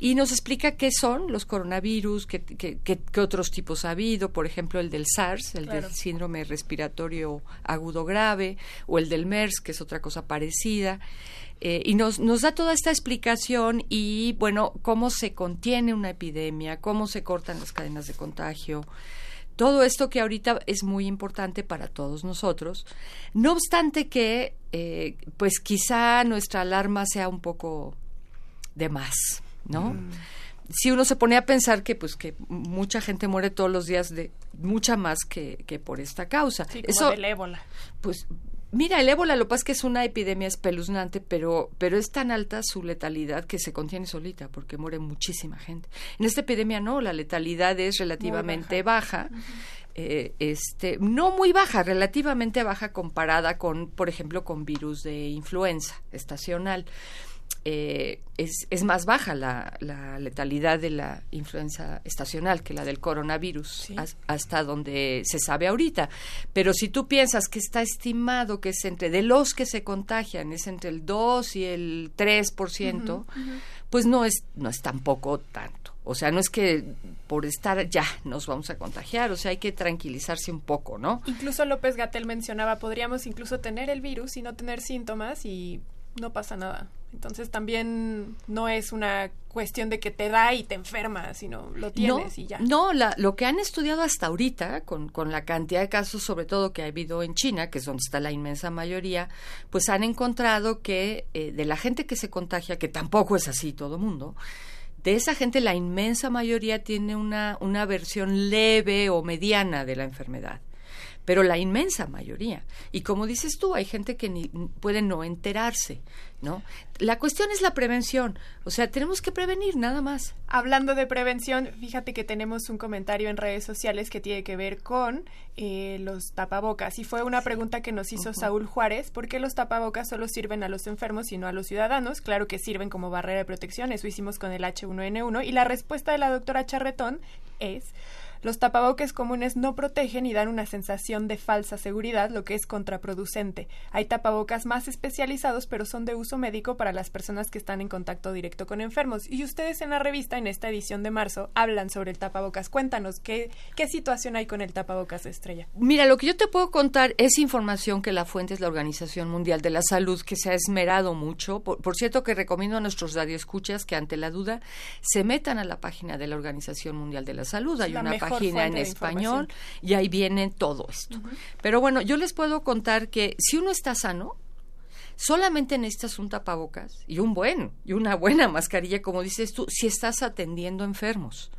Y nos explica qué son los coronavirus, qué, qué, qué, qué otros tipos ha habido, por ejemplo, el del SARS, el claro. del síndrome respiratorio agudo grave, o el del MERS, que es otra cosa parecida. Eh, y nos, nos da toda esta explicación y, bueno, cómo se contiene una epidemia, cómo se cortan las cadenas de contagio, todo esto que ahorita es muy importante para todos nosotros. No obstante que, eh, pues quizá nuestra alarma sea un poco de más, ¿no? Mm. Si uno se pone a pensar que, pues, que mucha gente muere todos los días de mucha más que, que por esta causa. Sí, como Eso, del ébola. Pues Mira, el ébola lo que pasa es que es una epidemia espeluznante, pero, pero es tan alta su letalidad que se contiene solita, porque muere muchísima gente. En esta epidemia no, la letalidad es relativamente baja. baja. Uh -huh. eh, este, no muy baja, relativamente baja comparada con, por ejemplo, con virus de influenza estacional. Eh, es, es, más baja la, la, letalidad de la influenza estacional que la del coronavirus, sí. as, hasta donde se sabe ahorita. Pero si tú piensas que está estimado que es entre, de los que se contagian, es entre el 2 y el 3%, uh -huh, uh -huh. pues no es, no es tampoco tanto. O sea, no es que por estar ya nos vamos a contagiar, o sea, hay que tranquilizarse un poco, ¿no? Incluso López Gatel mencionaba, podríamos incluso tener el virus y no tener síntomas y no pasa nada. Entonces también no es una cuestión de que te da y te enfermas, sino lo tienes no, y ya. No, la, lo que han estudiado hasta ahorita, con, con la cantidad de casos, sobre todo que ha habido en China, que es donde está la inmensa mayoría, pues han encontrado que eh, de la gente que se contagia, que tampoco es así todo mundo, de esa gente la inmensa mayoría tiene una, una versión leve o mediana de la enfermedad pero la inmensa mayoría. Y como dices tú, hay gente que ni, puede no enterarse, ¿no? La cuestión es la prevención, o sea, tenemos que prevenir nada más. Hablando de prevención, fíjate que tenemos un comentario en redes sociales que tiene que ver con eh, los tapabocas. Y fue una pregunta que nos hizo uh -huh. Saúl Juárez, ¿por qué los tapabocas solo sirven a los enfermos y no a los ciudadanos? Claro que sirven como barrera de protección, eso hicimos con el H1N1. Y la respuesta de la doctora Charretón es... Los tapabocas comunes no protegen y dan una sensación de falsa seguridad, lo que es contraproducente. Hay tapabocas más especializados, pero son de uso médico para las personas que están en contacto directo con enfermos. Y ustedes en la revista, en esta edición de marzo, hablan sobre el tapabocas. Cuéntanos, ¿qué, qué situación hay con el tapabocas estrella? Mira, lo que yo te puedo contar es información que la fuente es la Organización Mundial de la Salud, que se ha esmerado mucho. Por, por cierto, que recomiendo a nuestros radioescuchas que ante la duda se metan a la página de la Organización Mundial de la Salud. Hay una página página en español y ahí viene todo esto. Uh -huh. Pero bueno, yo les puedo contar que si uno está sano, solamente necesitas un tapabocas y un buen, y una buena <laughs> mascarilla, como dices tú, si estás atendiendo enfermos.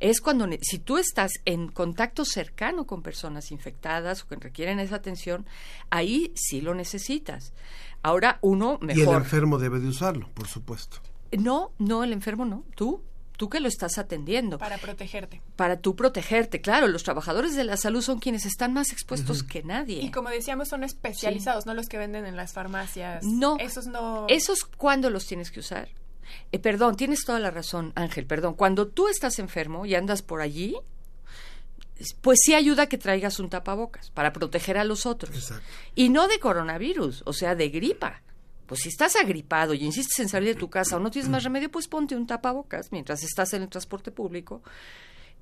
Es cuando, si tú estás en contacto cercano con personas infectadas o que requieren esa atención, ahí sí lo necesitas. Ahora uno Y el mejor. enfermo debe de usarlo, por supuesto. No, no, el enfermo no. Tú, tú que lo estás atendiendo. Para protegerte. Para tú protegerte, claro, los trabajadores de la salud son quienes están más expuestos que nadie. Y como decíamos, son especializados, no los que venden en las farmacias. No. Esos no. ¿Esos cuándo los tienes que usar? Eh, perdón, tienes toda la razón, Ángel, perdón. Cuando tú estás enfermo y andas por allí, es- pues sí ayuda que traigas un tapabocas para proteger a los otros. Y no de coronavirus, o sea, de gripa. Pues si estás agripado y insistes en salir de tu casa o no tienes más remedio, pues ponte un tapabocas mientras estás en el transporte público.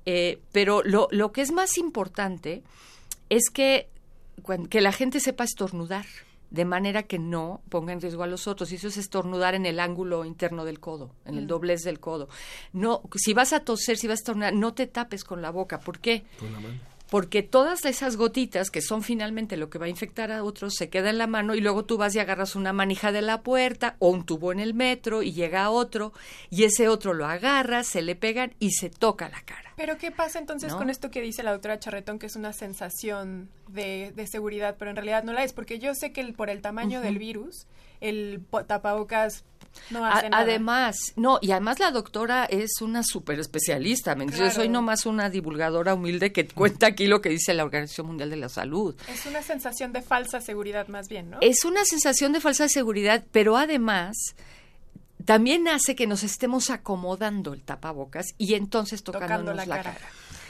Eh, pero lo, lo que es más importante es que, que la gente sepa estornudar de manera que no ponga en riesgo a los otros. Y eso es estornudar en el ángulo interno del codo, en el Mm. doblez del codo. No, si vas a toser, si vas a estornudar, no te tapes con la boca. ¿Por qué? Porque todas esas gotitas, que son finalmente lo que va a infectar a otros, se queda en la mano y luego tú vas y agarras una manija de la puerta o un tubo en el metro y llega a otro y ese otro lo agarra, se le pegan y se toca la cara. Pero ¿qué pasa entonces ¿No? con esto que dice la doctora Charretón, que es una sensación de, de seguridad, pero en realidad no la es? Porque yo sé que el- por el tamaño del virus, el tapabocas no A- hace nada. Además, no, y además la doctora es una súper especialista. ¿me entiendes? Yo soy Claro. nomás una divulgadora humilde que cuenta aquí lo que dice la Organización Mundial de la Salud. Es una sensación de falsa seguridad más bien, ¿no? Es una sensación de falsa seguridad, pero además también hace que nos estemos acomodando el tapabocas y entonces tocándonos Tocando la la, cara. cara.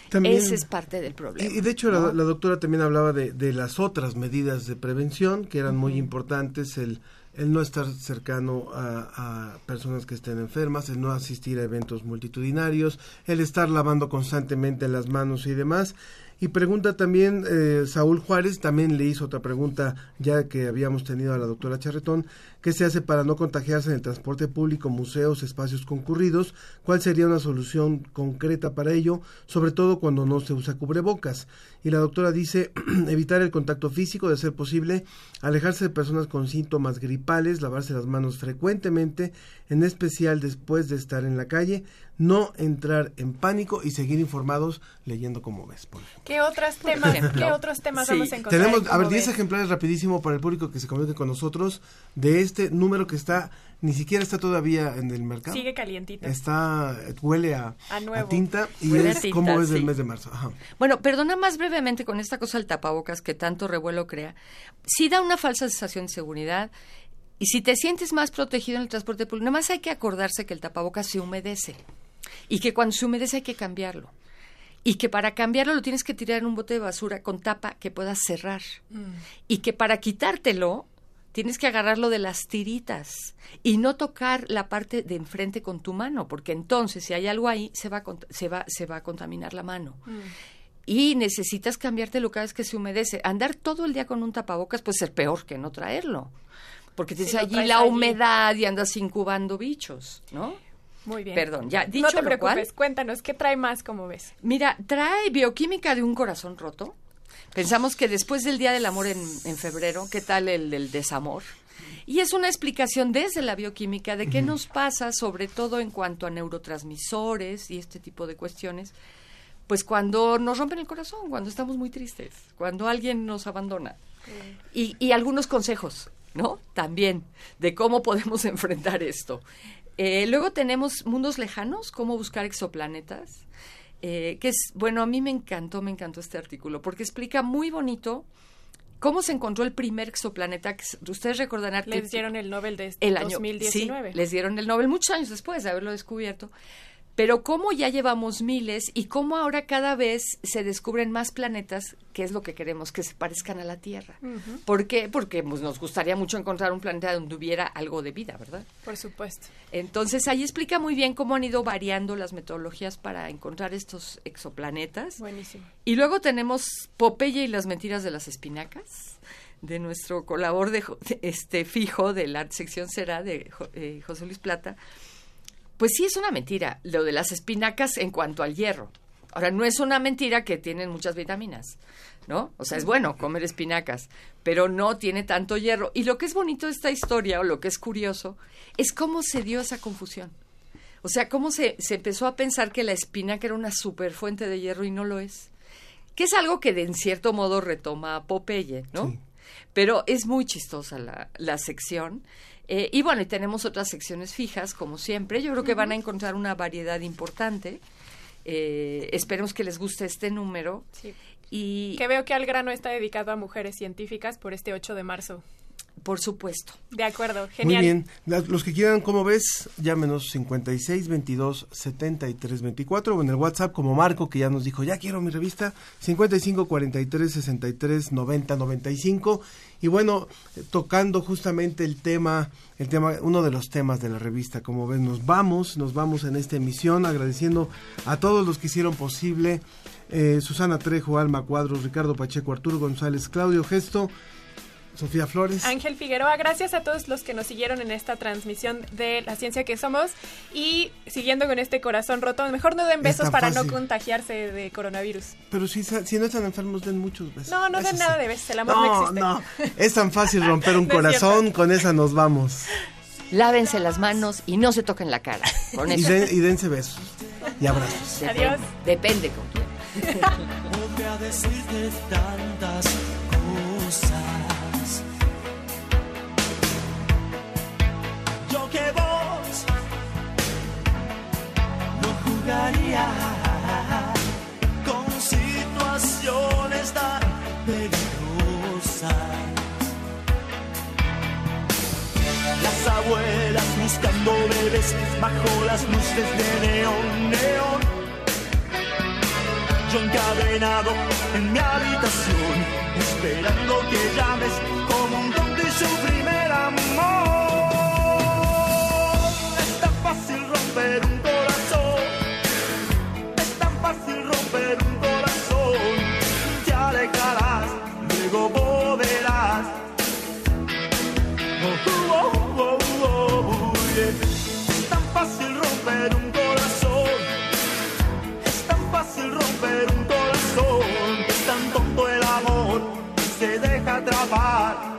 También- Ese es parte del problema. Y, de hecho la, ¿no? la doctora también hablaba de, de las otras medidas de prevención que eran muy importantes, el, el no estar cercano a, personas que estén enfermas, el no asistir a eventos multitudinarios, el estar lavando constantemente las manos y demás. Y pregunta también eh, Saúl Juárez, también le hizo otra pregunta ya que habíamos tenido a la doctora Charretón, ¿qué se hace para no contagiarse en el transporte público, museos, espacios concurridos? ¿Cuál sería una solución concreta para ello, sobre todo cuando no se usa cubrebocas? Y la doctora dice <clears throat> evitar el contacto físico, de ser posible, alejarse de personas con síntomas gripales, lavarse las manos frecuentemente, en especial después de estar en la calle, no entrar en pánico y seguir informados leyendo como ves. Por. ¿Qué otros temas. ¿qué otros temas Sí. vamos a encontrar? Tenemos, en a ver, Cómo 10 ves? ejemplares rapidísimo para el público que se comunique con nosotros de este número que está, ni siquiera está todavía en el mercado. Sigue calientito. Está, huele a, A nuevo. tinta y Huele es tinta, como es del mes de marzo. Ajá. Bueno, perdona más brevemente con esta cosa del tapabocas que tanto revuelo crea. Sí da una falsa sensación de seguridad. Y si te sientes más protegido en el transporte público, nada más hay que acordarse que el tapabocas se humedece. Y que cuando se humedece hay que cambiarlo. Y que para cambiarlo lo tienes que tirar en un bote de basura con tapa que puedas cerrar. Y que para quitártelo tienes que agarrarlo de las tiritas y no tocar la parte de enfrente con tu mano, porque entonces si hay algo ahí se va a, se va, se va a contaminar la mano y necesitas cambiártelo cada vez que se humedece. Andar todo el día con un tapabocas puede ser peor que no traerlo, porque tienes lo allí la allí. humedad y andas incubando bichos, ¿no? Muy bien. Perdón, ya, no dicho te lo preocupes, cual- cuéntanos, ¿qué trae más como ves? Mira, trae bioquímica de un corazón roto. Pensamos que después del Día del Amor en, en febrero, ¿qué tal el del desamor? Y es una explicación desde la bioquímica de qué nos pasa, sobre todo en cuanto a neurotransmisores y este tipo de cuestiones, pues cuando nos rompen el corazón, cuando estamos muy tristes, cuando alguien nos abandona. Y, y algunos consejos, ¿no? También de cómo podemos <laughs> enfrentar esto. Eh, luego tenemos mundos lejanos, cómo buscar exoplanetas, eh, que es, bueno, a mí me encantó, me encantó este artículo, porque explica muy bonito cómo se encontró el primer exoplaneta. Ustedes recordarán que Les dieron el Nobel de el año 2019. sí, les dieron el Nobel muchos años después de haberlo descubierto. Pero cómo ya llevamos miles y cómo ahora cada vez se descubren más planetas, que es lo que queremos, que se parezcan a la Tierra. ¿Por qué? Porque pues, nos gustaría mucho encontrar un planeta donde hubiera algo de vida, ¿verdad? Por supuesto. Entonces ahí explica muy bien cómo han ido variando las metodologías para encontrar estos exoplanetas. Buenísimo. Y luego tenemos Popeye y las mentiras de las espinacas, de nuestro colaborador de, este fijo de la sección será de eh, José Luis Plata. Pues sí es una mentira lo de las espinacas en cuanto al hierro. Ahora, no es una mentira que tienen muchas vitaminas, ¿no? O sea, es bueno comer espinacas, pero no tiene tanto hierro. Y lo que es bonito de esta historia, o lo que es curioso, es cómo se dio esa confusión. O sea, cómo se, se empezó a pensar que la espinaca era una super fuente de hierro y no lo es. Que es algo que de en cierto modo retoma Popeye, ¿no? Pero es muy chistosa la, la sección. Eh, y bueno, y tenemos otras secciones fijas, como siempre. Yo creo que van a encontrar una variedad importante. Eh, esperemos que les guste este número. Sí. Y Que veo que al grano está dedicado a mujeres científicas por este 8 de marzo. Por supuesto. De acuerdo, Muy genial. bien. La- Los que quieran, como ves, llámenos 56 22 73 24 o en el WhatsApp como Marco, que ya nos dijo, ya quiero mi revista, 55 43 63 90 95. Y bueno, eh, tocando justamente el tema, el tema, uno de los temas de la revista, como ves, nos vamos, nos vamos en esta emisión, agradeciendo a todos los que hicieron posible, eh, Susana Trejo, Alma Cuadros, Ricardo Pacheco, Arturo González, Claudio Gesto, Sofía Flores. Ángel Figueroa, gracias a todos los que nos siguieron en esta transmisión de La Ciencia que Somos y siguiendo con este corazón roto, mejor no den Es besos para fácil. no contagiarse de coronavirus. Pero si, si no están enfermos, den muchos besos. No, no Eso den sí. nada de besos, el amor no, No, existe. no. Es tan fácil romper un <laughs> No es corazón, con esa nos vamos. Lávense las manos y no se toquen la cara. Con Y, den- y dense besos. Y abrazos. Depende, Adiós. Depende con quién. <laughs> Podría decirte tantas con situaciones tan peligrosas. Las abuelas buscando bebés bajo las luces de neón, neón yo encadenado en mi habitación, esperando que llames como un tonto y su primer amor. Es tan fácil romper un corazón, Es tan fácil romper un corazón. Es tan fácil romper un corazón, es tan tonto el amor se deja atrapar